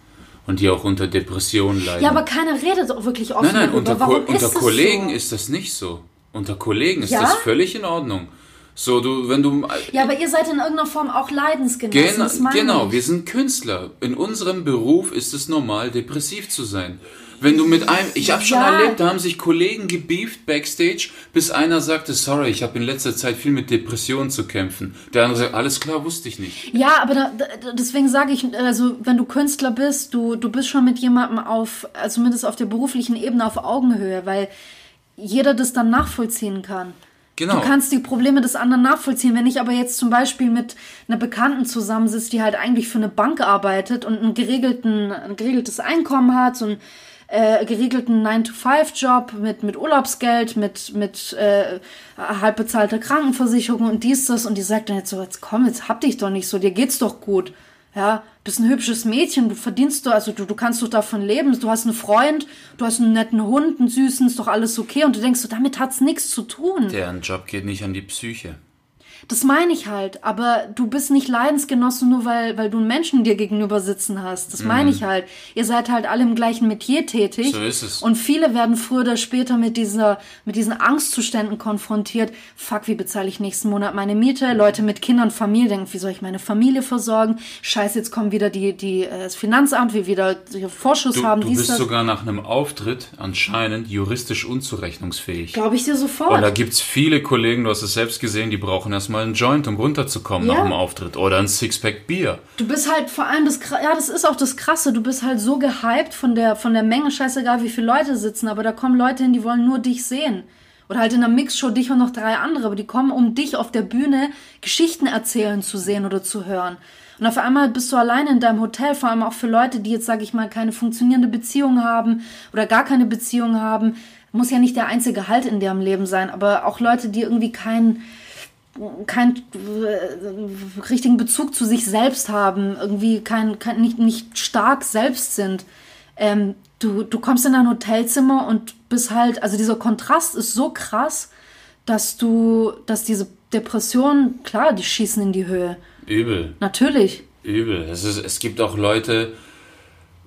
und die auch unter Depressionen leiden. Ja, aber keiner redet auch wirklich offen Nein, nein, unter, Ko unter Kollegen so? ist das nicht so. Unter Kollegen ist ja? das völlig in Ordnung. So, du, wenn du. Ja, aber ihr seid in irgendeiner Form auch Leidensgenossen. Gen genau, ich. wir sind Künstler. In unserem Beruf ist es normal, depressiv zu sein. Wenn du mit einem, ich habe schon ja. erlebt, da haben sich Kollegen gebieft backstage, bis einer sagte, sorry, ich habe in letzter Zeit viel mit Depressionen zu kämpfen. Der andere sagt, alles klar, wusste ich nicht. Ja, aber da, deswegen sage ich, also wenn du Künstler bist, du, du bist schon mit jemandem auf, also zumindest auf der beruflichen Ebene auf Augenhöhe, weil jeder das dann nachvollziehen kann. Genau. Du kannst die Probleme des anderen nachvollziehen. Wenn ich aber jetzt zum Beispiel mit einer Bekannten zusammensitze, die halt eigentlich für eine Bank arbeitet und einen geregelten, ein geregeltes Einkommen hat, so ein äh, geregelten 9-to-5-Job mit, mit Urlaubsgeld, mit, mit äh, halb bezahlter Krankenversicherung und dies, das. Und die sagt dann jetzt so, jetzt komm, jetzt hab dich doch nicht so, dir geht's doch gut. Ja, bist ein hübsches Mädchen, du verdienst du, also du, du kannst doch davon leben, du hast einen Freund, du hast einen netten Hund, einen süßen, ist doch alles okay und du denkst so, damit hat's nichts zu tun. Deren Job geht nicht an die Psyche. Das meine ich halt, aber du bist nicht Leidensgenosse nur, weil, weil du einen Menschen dir gegenüber sitzen hast. Das meine mhm. ich halt. Ihr seid halt alle im gleichen Metier tätig. So ist es. Und viele werden früher oder später mit dieser, mit diesen Angstzuständen konfrontiert. Fuck, wie bezahle ich nächsten Monat meine Miete? Leute mit Kindern, Familie denken, wie soll ich meine Familie versorgen? Scheiße, jetzt kommen wieder die, die, äh, das Finanzamt, wie wieder Vorschuss du, haben. Du bist das. sogar nach einem Auftritt anscheinend juristisch unzurechnungsfähig. Glaube ich dir sofort. Und da gibt's viele Kollegen, du hast es selbst gesehen, die brauchen erstmal mal einen Joint, um runterzukommen Ja. nach dem Auftritt. Oder ein Sixpack Bier. Du bist halt vor allem das, ja, das ist auch das Krasse. Du bist halt so gehypt von der, von der Menge, scheißegal wie viele Leute sitzen, aber da kommen Leute hin, die wollen nur dich sehen. Oder halt in der Mixshow dich und noch drei andere, aber die kommen, um dich auf der Bühne Geschichten erzählen zu sehen oder zu hören. Und auf einmal bist du alleine in deinem Hotel, vor allem auch für Leute, die jetzt, sage ich mal, keine funktionierende Beziehung haben oder gar keine Beziehung haben. Muss ja nicht der einzige Halt in deren Leben sein, aber auch Leute, die irgendwie keinen keinen äh, richtigen Bezug zu sich selbst haben, irgendwie kein, kein, nicht, nicht stark selbst sind. Ähm, du, du kommst in dein Hotelzimmer und bist halt, also dieser Kontrast ist so krass, dass du, dass diese Depressionen, klar, die schießen in die Höhe. Übel. Natürlich. Übel. Es, ist, es gibt auch Leute,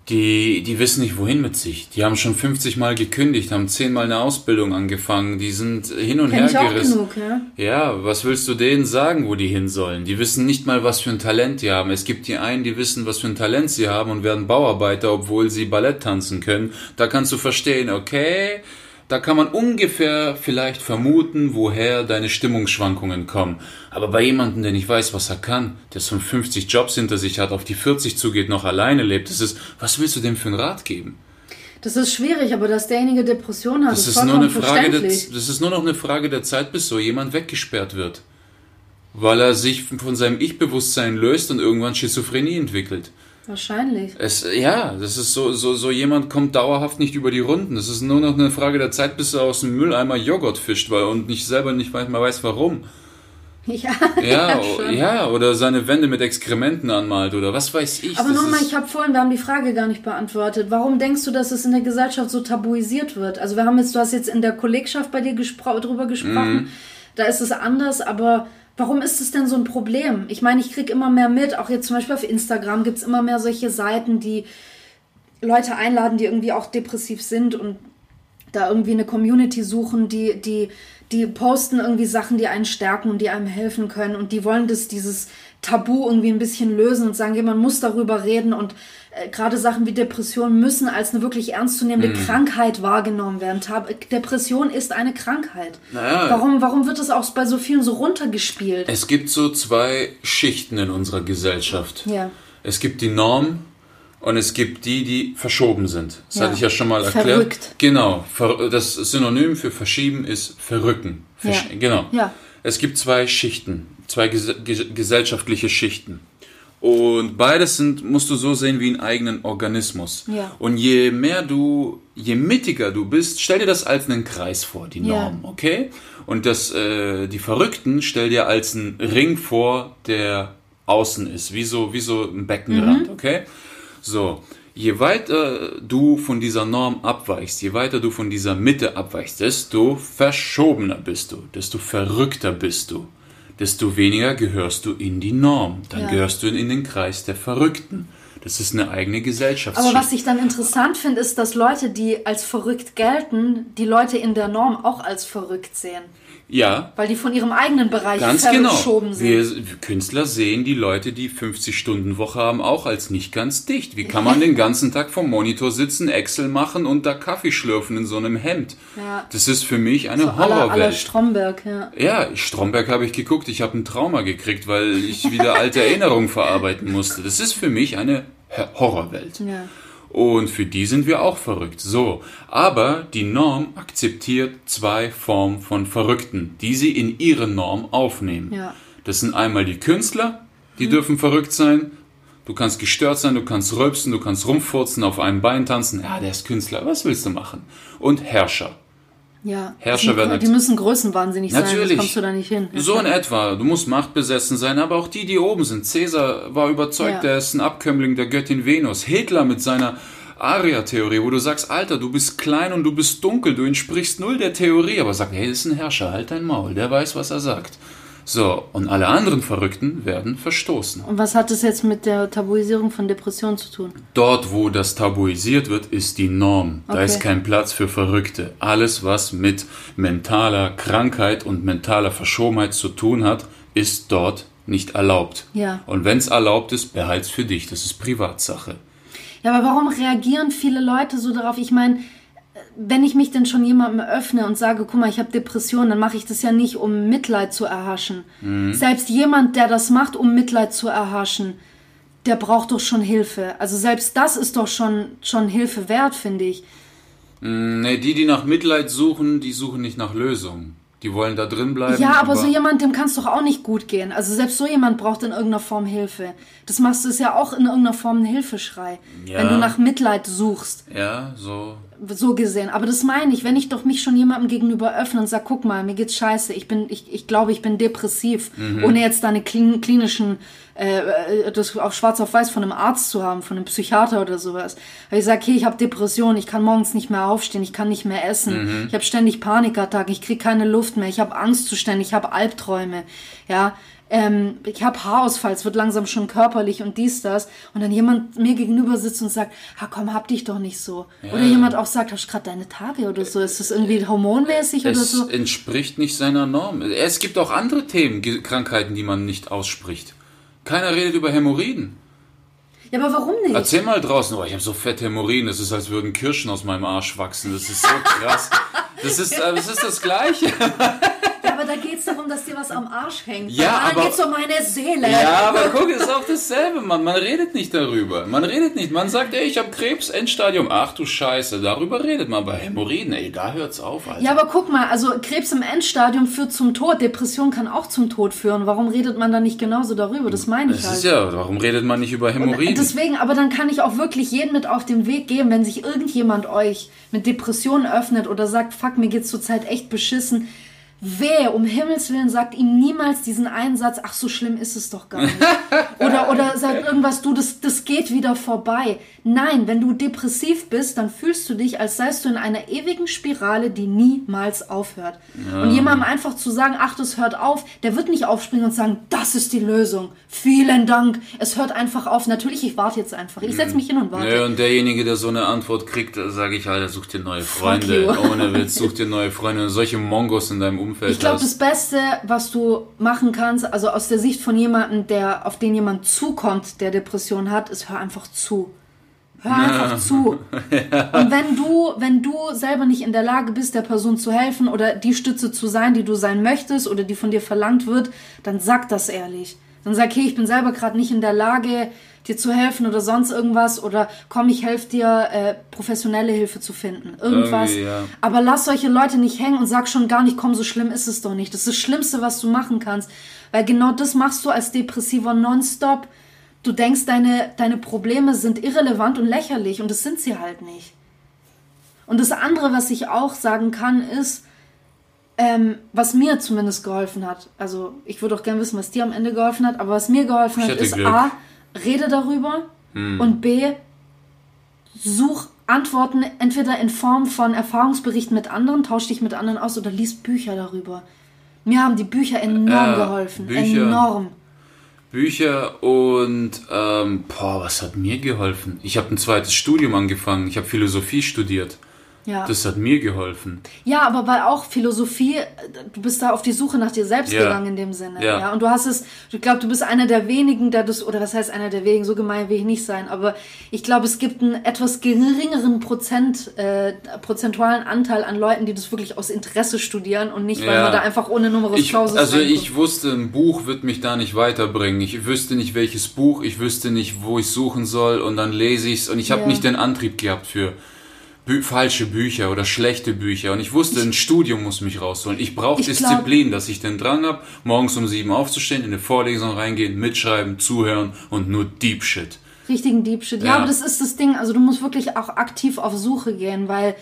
die, die wissen nicht, wohin mit sich. Die haben schon 50 Mal gekündigt, haben 10 Mal eine Ausbildung angefangen, die sind hin und Kenn her ich auch gerissen. genug, ja. Ja, was willst du denen sagen, wo die hin sollen? Die wissen nicht mal, was für ein Talent die haben. Es gibt die einen, die wissen, was für ein Talent sie haben und werden Bauarbeiter, obwohl sie Ballett tanzen können. Da kannst du verstehen, okay, da kann man ungefähr vielleicht vermuten, woher deine Stimmungsschwankungen kommen. Aber bei jemandem, der nicht weiß, was er kann, der schon 50 Jobs hinter sich hat, auf die 40 zugeht, noch alleine lebt, das ist, was willst du dem für einen Rat geben? Das ist schwierig, aber dass derjenige Depressionen hat, Das ist ist, nur eine Frage der, das ist nur noch eine Frage der Zeit, bis so jemand weggesperrt wird. Weil er sich von seinem Ich-Bewusstsein löst und irgendwann Schizophrenie entwickelt. Wahrscheinlich. Es, ja, das ist so, so, so jemand kommt dauerhaft nicht über die Runden. Das ist nur noch eine Frage der Zeit, bis er aus dem Mülleimer Joghurt fischt, weil und nicht selber nicht weiß, mal weiß warum. Ja, Ja, schon. ja, oder seine Wände mit Exkrementen anmalt oder was weiß ich. Aber nochmal, ich habe vorhin, wir haben die Frage gar nicht beantwortet. Warum denkst du, dass es in der Gesellschaft so tabuisiert wird? Also wir haben jetzt, du hast jetzt in der Kollegschaft bei dir gespro drüber gesprochen, Mhm. da ist es anders, aber warum ist es denn so ein Problem? Ich meine, ich krieg immer mehr mit, auch jetzt zum Beispiel auf Instagram gibt's immer mehr solche Seiten, die Leute einladen, die irgendwie auch depressiv sind und da irgendwie eine Community suchen, die, die, die posten irgendwie Sachen, die einen stärken und die einem helfen können und die wollen das, dieses Tabu irgendwie ein bisschen lösen und sagen, ja, man muss darüber reden und äh, gerade Sachen wie Depression müssen als eine wirklich ernstzunehmende Mhm. Krankheit wahrgenommen werden. Tab Depression ist eine Krankheit. Naja. Warum, warum wird es auch bei so vielen so runtergespielt? Es gibt so zwei Schichten in unserer Gesellschaft. Ja. Es gibt die Norm und es gibt die, die verschoben sind. Das Ja. hatte ich ja schon mal erklärt. Verrückt. Genau. Das Synonym für verschieben ist verrücken. Versch Ja. Genau. Ja. Es gibt zwei Schichten, zwei ges gesellschaftliche Schichten. Und beides sind, musst du so sehen wie einen eigenen Organismus. Ja. Und je mehr du, je mittiger du bist, stell dir das als einen Kreis vor, die Ja. Norm, okay? Und das, äh, die Verrückten stell dir als einen Ring vor, der außen ist, wie so, wie so ein Beckenrand, okay? So, je weiter du von dieser Norm abweichst, je weiter du von dieser Mitte abweichst, desto verschobener bist du, desto verrückter bist du, desto weniger gehörst du in die Norm. Dann Ja. gehörst du in den Kreis der Verrückten. Das ist eine eigene Gesellschaftsschicht. Aber was ich dann interessant finde, ist, dass Leute, die als verrückt gelten, die Leute in der Norm auch als verrückt sehen. Ja, Weil die von ihrem eigenen Bereich Ganz genau. sind. Wir, Künstler sehen die Leute, die 50-Stunden-Woche haben, auch als nicht ganz dicht. Wie kann man den ganzen Tag vom Monitor sitzen, Excel machen und da Kaffee schlürfen in so einem Hemd? Ja. Das ist für mich eine aller, aller Horrorwelt. Stromberg, ja. Ja, Stromberg habe ich geguckt. Ich habe ein Trauma gekriegt, weil ich wieder alte Erinnerungen verarbeiten musste. Das ist für mich eine Horrorwelt. ja. Und für die sind wir auch verrückt. So. Aber die Norm akzeptiert zwei Formen von Verrückten, die sie in ihre Norm aufnehmen. Ja. Das sind einmal die Künstler, die dürfen verrückt sein. Du kannst gestört sein, du kannst rülpsen, du kannst rumfurzen, auf einem Bein tanzen. Ja, der ist Künstler, was willst du machen? Und Herrscher. Ja. Herrscher die, werden die müssen größenwahnsinnig sein, Natürlich. sonst kommst du da nicht hin. So in etwa. Du musst machtbesessen sein, aber auch die, die oben sind. Cäsar war überzeugt, Ja. der ist ein Abkömmling der Göttin Venus. Hitler mit seiner Aria-Theorie, wo du sagst, Alter, du bist klein und du bist dunkel, du entsprichst null der Theorie, aber sagt, hey, das ist ein Herrscher, halt dein Maul, der weiß, was er sagt. So, und alle anderen Verrückten werden verstoßen. Und was hat das jetzt mit der Tabuisierung von Depressionen zu tun? Dort, wo das tabuisiert wird, ist die Norm. Da Okay. ist kein Platz für Verrückte. Alles, was mit mentaler Krankheit und mentaler Verschobenheit zu tun hat, ist dort nicht erlaubt. Ja. Und wenn es erlaubt ist, behalt's für dich. Das ist Privatsache. Ja, aber warum reagieren viele Leute so darauf? Ich meine, wenn ich mich denn schon jemandem öffne und sage, guck mal, ich habe Depressionen, dann mache ich das ja nicht, um Mitleid zu erhaschen. Selbst jemand, der das macht, um Mitleid zu erhaschen, der braucht doch schon Hilfe. Also selbst das ist doch schon, schon Hilfe wert, finde ich. Nee, die, die nach Mitleid suchen, die suchen nicht nach Lösung. Die wollen da drin bleiben. Ja, aber so jemand, dem kann es doch auch nicht gut gehen. Also selbst so jemand braucht in irgendeiner Form Hilfe. Das machst du ist ja auch in irgendeiner Form ein Hilfeschrei. Ja. Wenn du nach Mitleid suchst. Ja, so. So gesehen. Aber das meine ich, wenn ich doch mich schon jemandem gegenüber öffne und sage, guck mal, mir geht's scheiße, ich bin, ich, ich glaube, ich bin depressiv, ohne jetzt da eine klin klinischen, äh, äh, das auch schwarz auf weiß von einem Arzt zu haben, von einem Psychiater oder sowas. Weil ich sage, hey, ich habe Depression, ich kann morgens nicht mehr aufstehen, ich kann nicht mehr essen, ich habe ständig Panikattacken, ich kriege keine Luft mehr, ich habe Angstzustände, ich habe Albträume, ja. Ähm, ich habe Haarausfall, es wird langsam schon körperlich und dies, das. Und dann jemand mir gegenüber sitzt und sagt, ha komm, hab dich doch nicht so. Oder jemand auch sagt, hast du gerade deine Tage oder so. Ist das irgendwie hormonmäßig oder Es so? entspricht nicht seiner Norm. Es gibt auch andere Themen, Krankheiten, die man nicht ausspricht. Keiner redet über Hämorrhoiden. Ja, aber warum nicht? Erzähl mal draußen, oh, ich habe so fette Hämorrhoiden, das ist, als würden Kirschen aus meinem Arsch wachsen. Das ist so krass. Das ist, äh, das, ist das Gleiche. Aber da geht's darum, dass dir was am Arsch hängt. Ja, Dann aber- geht's um meine Seele. Ja, aber guck, es ist auch dasselbe, Mann. Man redet nicht darüber. Man redet nicht. Man sagt, ey, ich habe Krebs, Endstadium. Ach du Scheiße, darüber redet man. Bei Hämorrhoiden, ey, da hört's auf, Alter. Ja, aber guck mal, also Krebs im Endstadium führt zum Tod. Depression kann auch zum Tod führen. Warum redet man da nicht genauso darüber? Das meine ich das halt. ist ja, warum redet man nicht über Hämorrhoiden? Deswegen, aber dann kann ich auch wirklich jeden mit auf den Weg geben, wenn sich irgendjemand euch mit Depressionen öffnet oder sagt, fuck, mir geht's zurzeit echt beschissen. Wehe, um Himmels Willen, sagt ihm niemals diesen einen Satz, ach, so schlimm ist es doch gar nicht. oder, oder sagt irgendwas, du, das, das geht wieder vorbei. Nein, wenn du depressiv bist, dann fühlst du dich, als seist du in einer ewigen Spirale, die niemals aufhört. Und jemandem einfach zu sagen, ach, das hört auf, der wird nicht aufspringen und sagen, das ist die Lösung. Vielen Dank. Es hört einfach auf. Natürlich, ich warte jetzt einfach. Ich setze mich hin und warte. Nö, und derjenige, der so eine Antwort kriegt, sage ich, Alter, such dir neue Freunde. Ohne Witz, such dir neue Freunde. Und solche Mongos in deinem Umfeld Ich glaube, das. Beste, was du machen kannst, also aus der Sicht von jemandem, der auf den jemand zukommt, der Depression hat, ist hör einfach zu. Hör einfach zu. Und wenn du, wenn du selber nicht in der Lage bist, der Person zu helfen oder die Stütze zu sein, die du sein möchtest oder die von dir verlangt wird, dann sag das ehrlich. Dann sag, hey, ich bin selber gerade nicht in der Lage, dir zu helfen oder sonst irgendwas oder komm, ich helfe dir, äh, professionelle Hilfe zu finden. Irgendwas. Ja. Aber lass solche Leute nicht hängen und sag schon gar nicht, komm, so schlimm ist es doch nicht. Das ist das Schlimmste, was du machen kannst. Weil genau das machst du als Depressiver nonstop. Du denkst, deine, deine Probleme sind irrelevant und lächerlich und das sind sie halt nicht. Und das andere, was ich auch sagen kann, ist, ähm, was mir zumindest geholfen hat. Also ich würde auch gerne wissen, was dir am Ende geholfen hat, aber was mir geholfen Ich hat, ist Glück. Hm. A, rede darüber und B, such Antworten entweder in Form von Erfahrungsberichten mit anderen, tausch dich mit anderen aus oder lies Bücher darüber. Mir haben die Bücher enorm Ja, geholfen. Bücher. Enorm. Bücher und, ähm, boah, was hat mir geholfen? Ich habe ein zweites Studium angefangen. Ich habe Philosophie studiert. Ja. Das hat mir geholfen. ja, aber weil auch Philosophie, äh, du bist da auf die Suche nach dir selbst Ja. gegangen in dem Sinne. Ja. Ja. Und du hast es, ich glaube, du bist einer der wenigen, der das, oder was heißt einer der wenigen, so gemein will ich nicht sein, aber ich glaube, es gibt einen etwas geringeren Prozent, äh, prozentualen Anteil an Leuten, die das wirklich aus Interesse studieren und nicht, weil man da einfach ohne Numerus Ich, Clausus also ich wusste, ein Buch wird mich da nicht weiterbringen. Ich wüsste nicht, welches Buch, ich wüsste nicht, wo ich suchen soll und dann lese ich's und ich habe nicht den Antrieb gehabt für Bü falsche Bücher oder schlechte Bücher und ich wusste, ein Studium muss mich rausholen. Ich brauche Ich glaub- Disziplin, dass ich den Drang habe, morgens um sieben aufzustehen, in eine Vorlesung reingehen, mitschreiben, zuhören und nur Deep Shit. richtigen Deep Shit. Ja, Ja. aber das ist das Ding. Also du musst wirklich auch aktiv auf Suche gehen, weil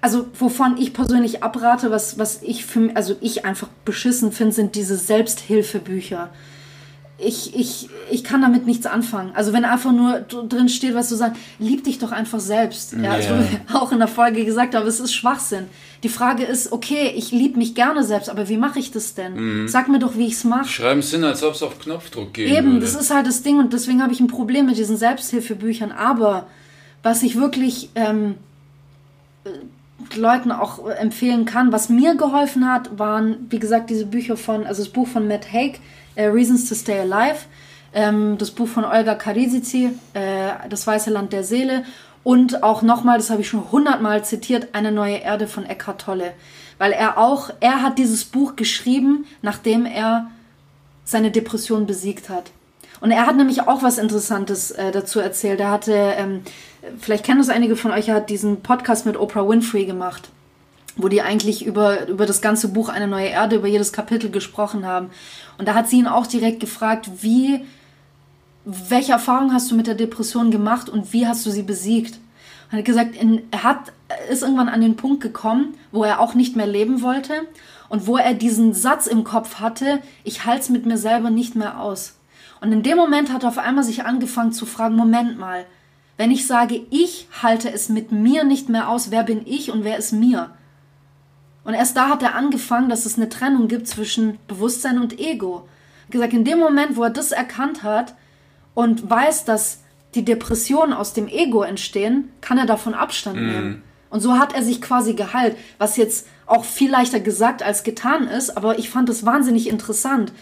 also wovon ich persönlich abrate, was was ich für also ich einfach beschissen finde, sind diese Selbsthilfebücher. Ich, ich, ich kann damit nichts anfangen. Also wenn einfach nur drin steht, was du sagst, lieb dich doch einfach selbst. Ja, ich Ja. habe auch in der Folge gesagt, aber es ist Schwachsinn. Die Frage ist, okay, ich liebe mich gerne selbst, aber wie mache ich das denn? Sag mir doch, wie ich es mache. Schreiben es hin, als ob es auf Knopfdruck gehen Eben, würde. das ist halt das Ding und deswegen habe ich ein Problem mit diesen Selbsthilfebüchern. Aber was ich wirklich ähm, äh, Leuten auch empfehlen kann, was mir geholfen hat, waren, wie gesagt, diese Bücher von, also das Buch von Matt Haig, äh, Reasons to Stay Alive, ähm, das Buch von Olga Karisici, äh, Das Weiße Land der Seele Und auch nochmal, das habe ich schon hundertmal zitiert, Eine neue Erde von Eckhart Tolle. Weil er auch, er hat dieses Buch geschrieben, nachdem er seine Depression besiegt hat. Und er hat nämlich auch was Interessantes äh, dazu erzählt. Er hatte, ähm, vielleicht kennen das einige von euch, er hat diesen Podcast mit Oprah Winfrey gemacht, wo die eigentlich über, über das ganze Buch Eine neue Erde, über jedes Kapitel gesprochen haben. Und da hat sie ihn auch direkt gefragt, wie, welche Erfahrung hast du mit der Depression gemacht und wie hast du sie besiegt? Und er hat gesagt, in, er hat, ist irgendwann an den Punkt gekommen, wo er auch nicht mehr leben wollte und wo er diesen Satz im Kopf hatte, ich halte es mit mir selber nicht mehr aus. Und in dem Moment hat er auf einmal sich angefangen zu fragen, Moment mal, wenn ich sage, ich halte es mit mir nicht mehr aus, wer bin ich und wer ist mir? Und erst da hat er angefangen, dass es eine Trennung gibt zwischen Bewusstsein und Ego. Hat gesagt, in dem Moment, wo er das erkannt hat und weiß, dass die Depressionen aus dem Ego entstehen, kann er davon Abstand Mhm. nehmen. Und so hat er sich quasi geheilt, was jetzt auch viel leichter gesagt als getan ist, aber ich fand es wahnsinnig interessant,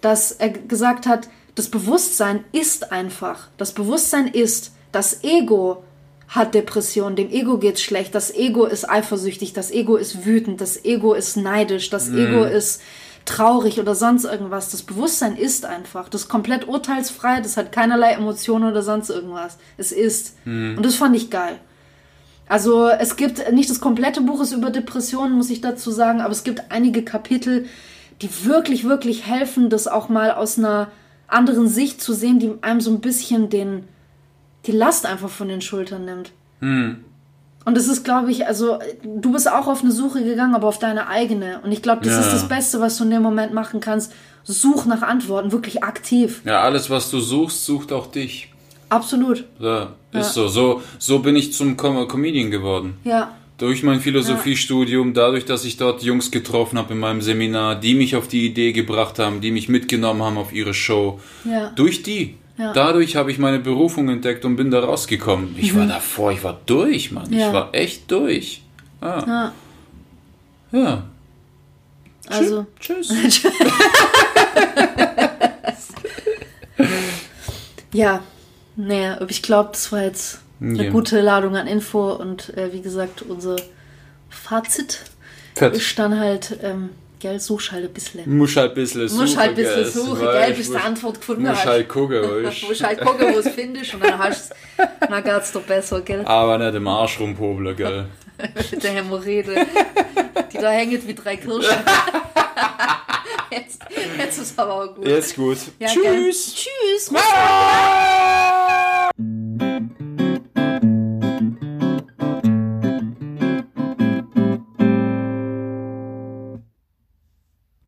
dass er gesagt hat, das Bewusstsein ist einfach. Das Bewusstsein ist, das Ego hat Depression, dem Ego geht's schlecht, das Ego ist eifersüchtig, das Ego ist wütend, das Ego ist neidisch, das Ego ist traurig oder sonst irgendwas. Das Bewusstsein ist einfach. Das ist komplett urteilsfrei, das hat keinerlei Emotionen oder sonst irgendwas. Es ist. Und das fand ich geil. Also es gibt nicht das komplette Buch ist über Depressionen, muss ich dazu sagen, aber es gibt einige Kapitel, die wirklich, wirklich helfen, das auch mal aus einer anderen Sicht zu sehen, die einem so ein bisschen den, die Last einfach von den Schultern nimmt. Und das ist, glaube ich, also du bist auch auf eine Suche gegangen, aber auf deine eigene. Und ich glaube, das Ja. ist das Beste, was du in dem Moment machen kannst. Such nach Antworten, wirklich aktiv. Ja, alles, was du suchst, sucht auch dich. Absolut. Ja, ist so. so. So bin ich zum Com Comedian geworden. Ja. Durch mein Philosophiestudium, dadurch, dass ich dort Jungs getroffen habe in meinem Seminar, die mich auf die Idee gebracht haben, die mich mitgenommen haben auf ihre Show. Ja. Durch die. Ja. Dadurch habe ich meine Berufung entdeckt und bin da rausgekommen. Ich war davor, ich war durch, Mann. Mhm. Ja. Ich war echt durch. Ah. Ja. Ja. Also. Tschüss. Ja, naja, aber ich glaube, das war jetzt eine Ja. gute Ladung an Info und äh, wie gesagt, unser Fazit Fett. ist dann halt, ähm, gell, such halt ein bisschen. Muss halt ein bisschen suchen. Muss halt ein bisschen gell, suchen, gell, bis du die Antwort gefunden Muss hast. halt gucken, weißt. Muss halt gucken, wo es findest und dann hast du dann geht's doch besser, gell? Aber nicht im Arsch rumpobeln, gell. Mit der Hämorrhoide, die da hängt wie drei Kirschen. jetzt, jetzt ist aber auch gut. Jetzt gut. Ja, gell. Tschüss. Tschüss. Ah!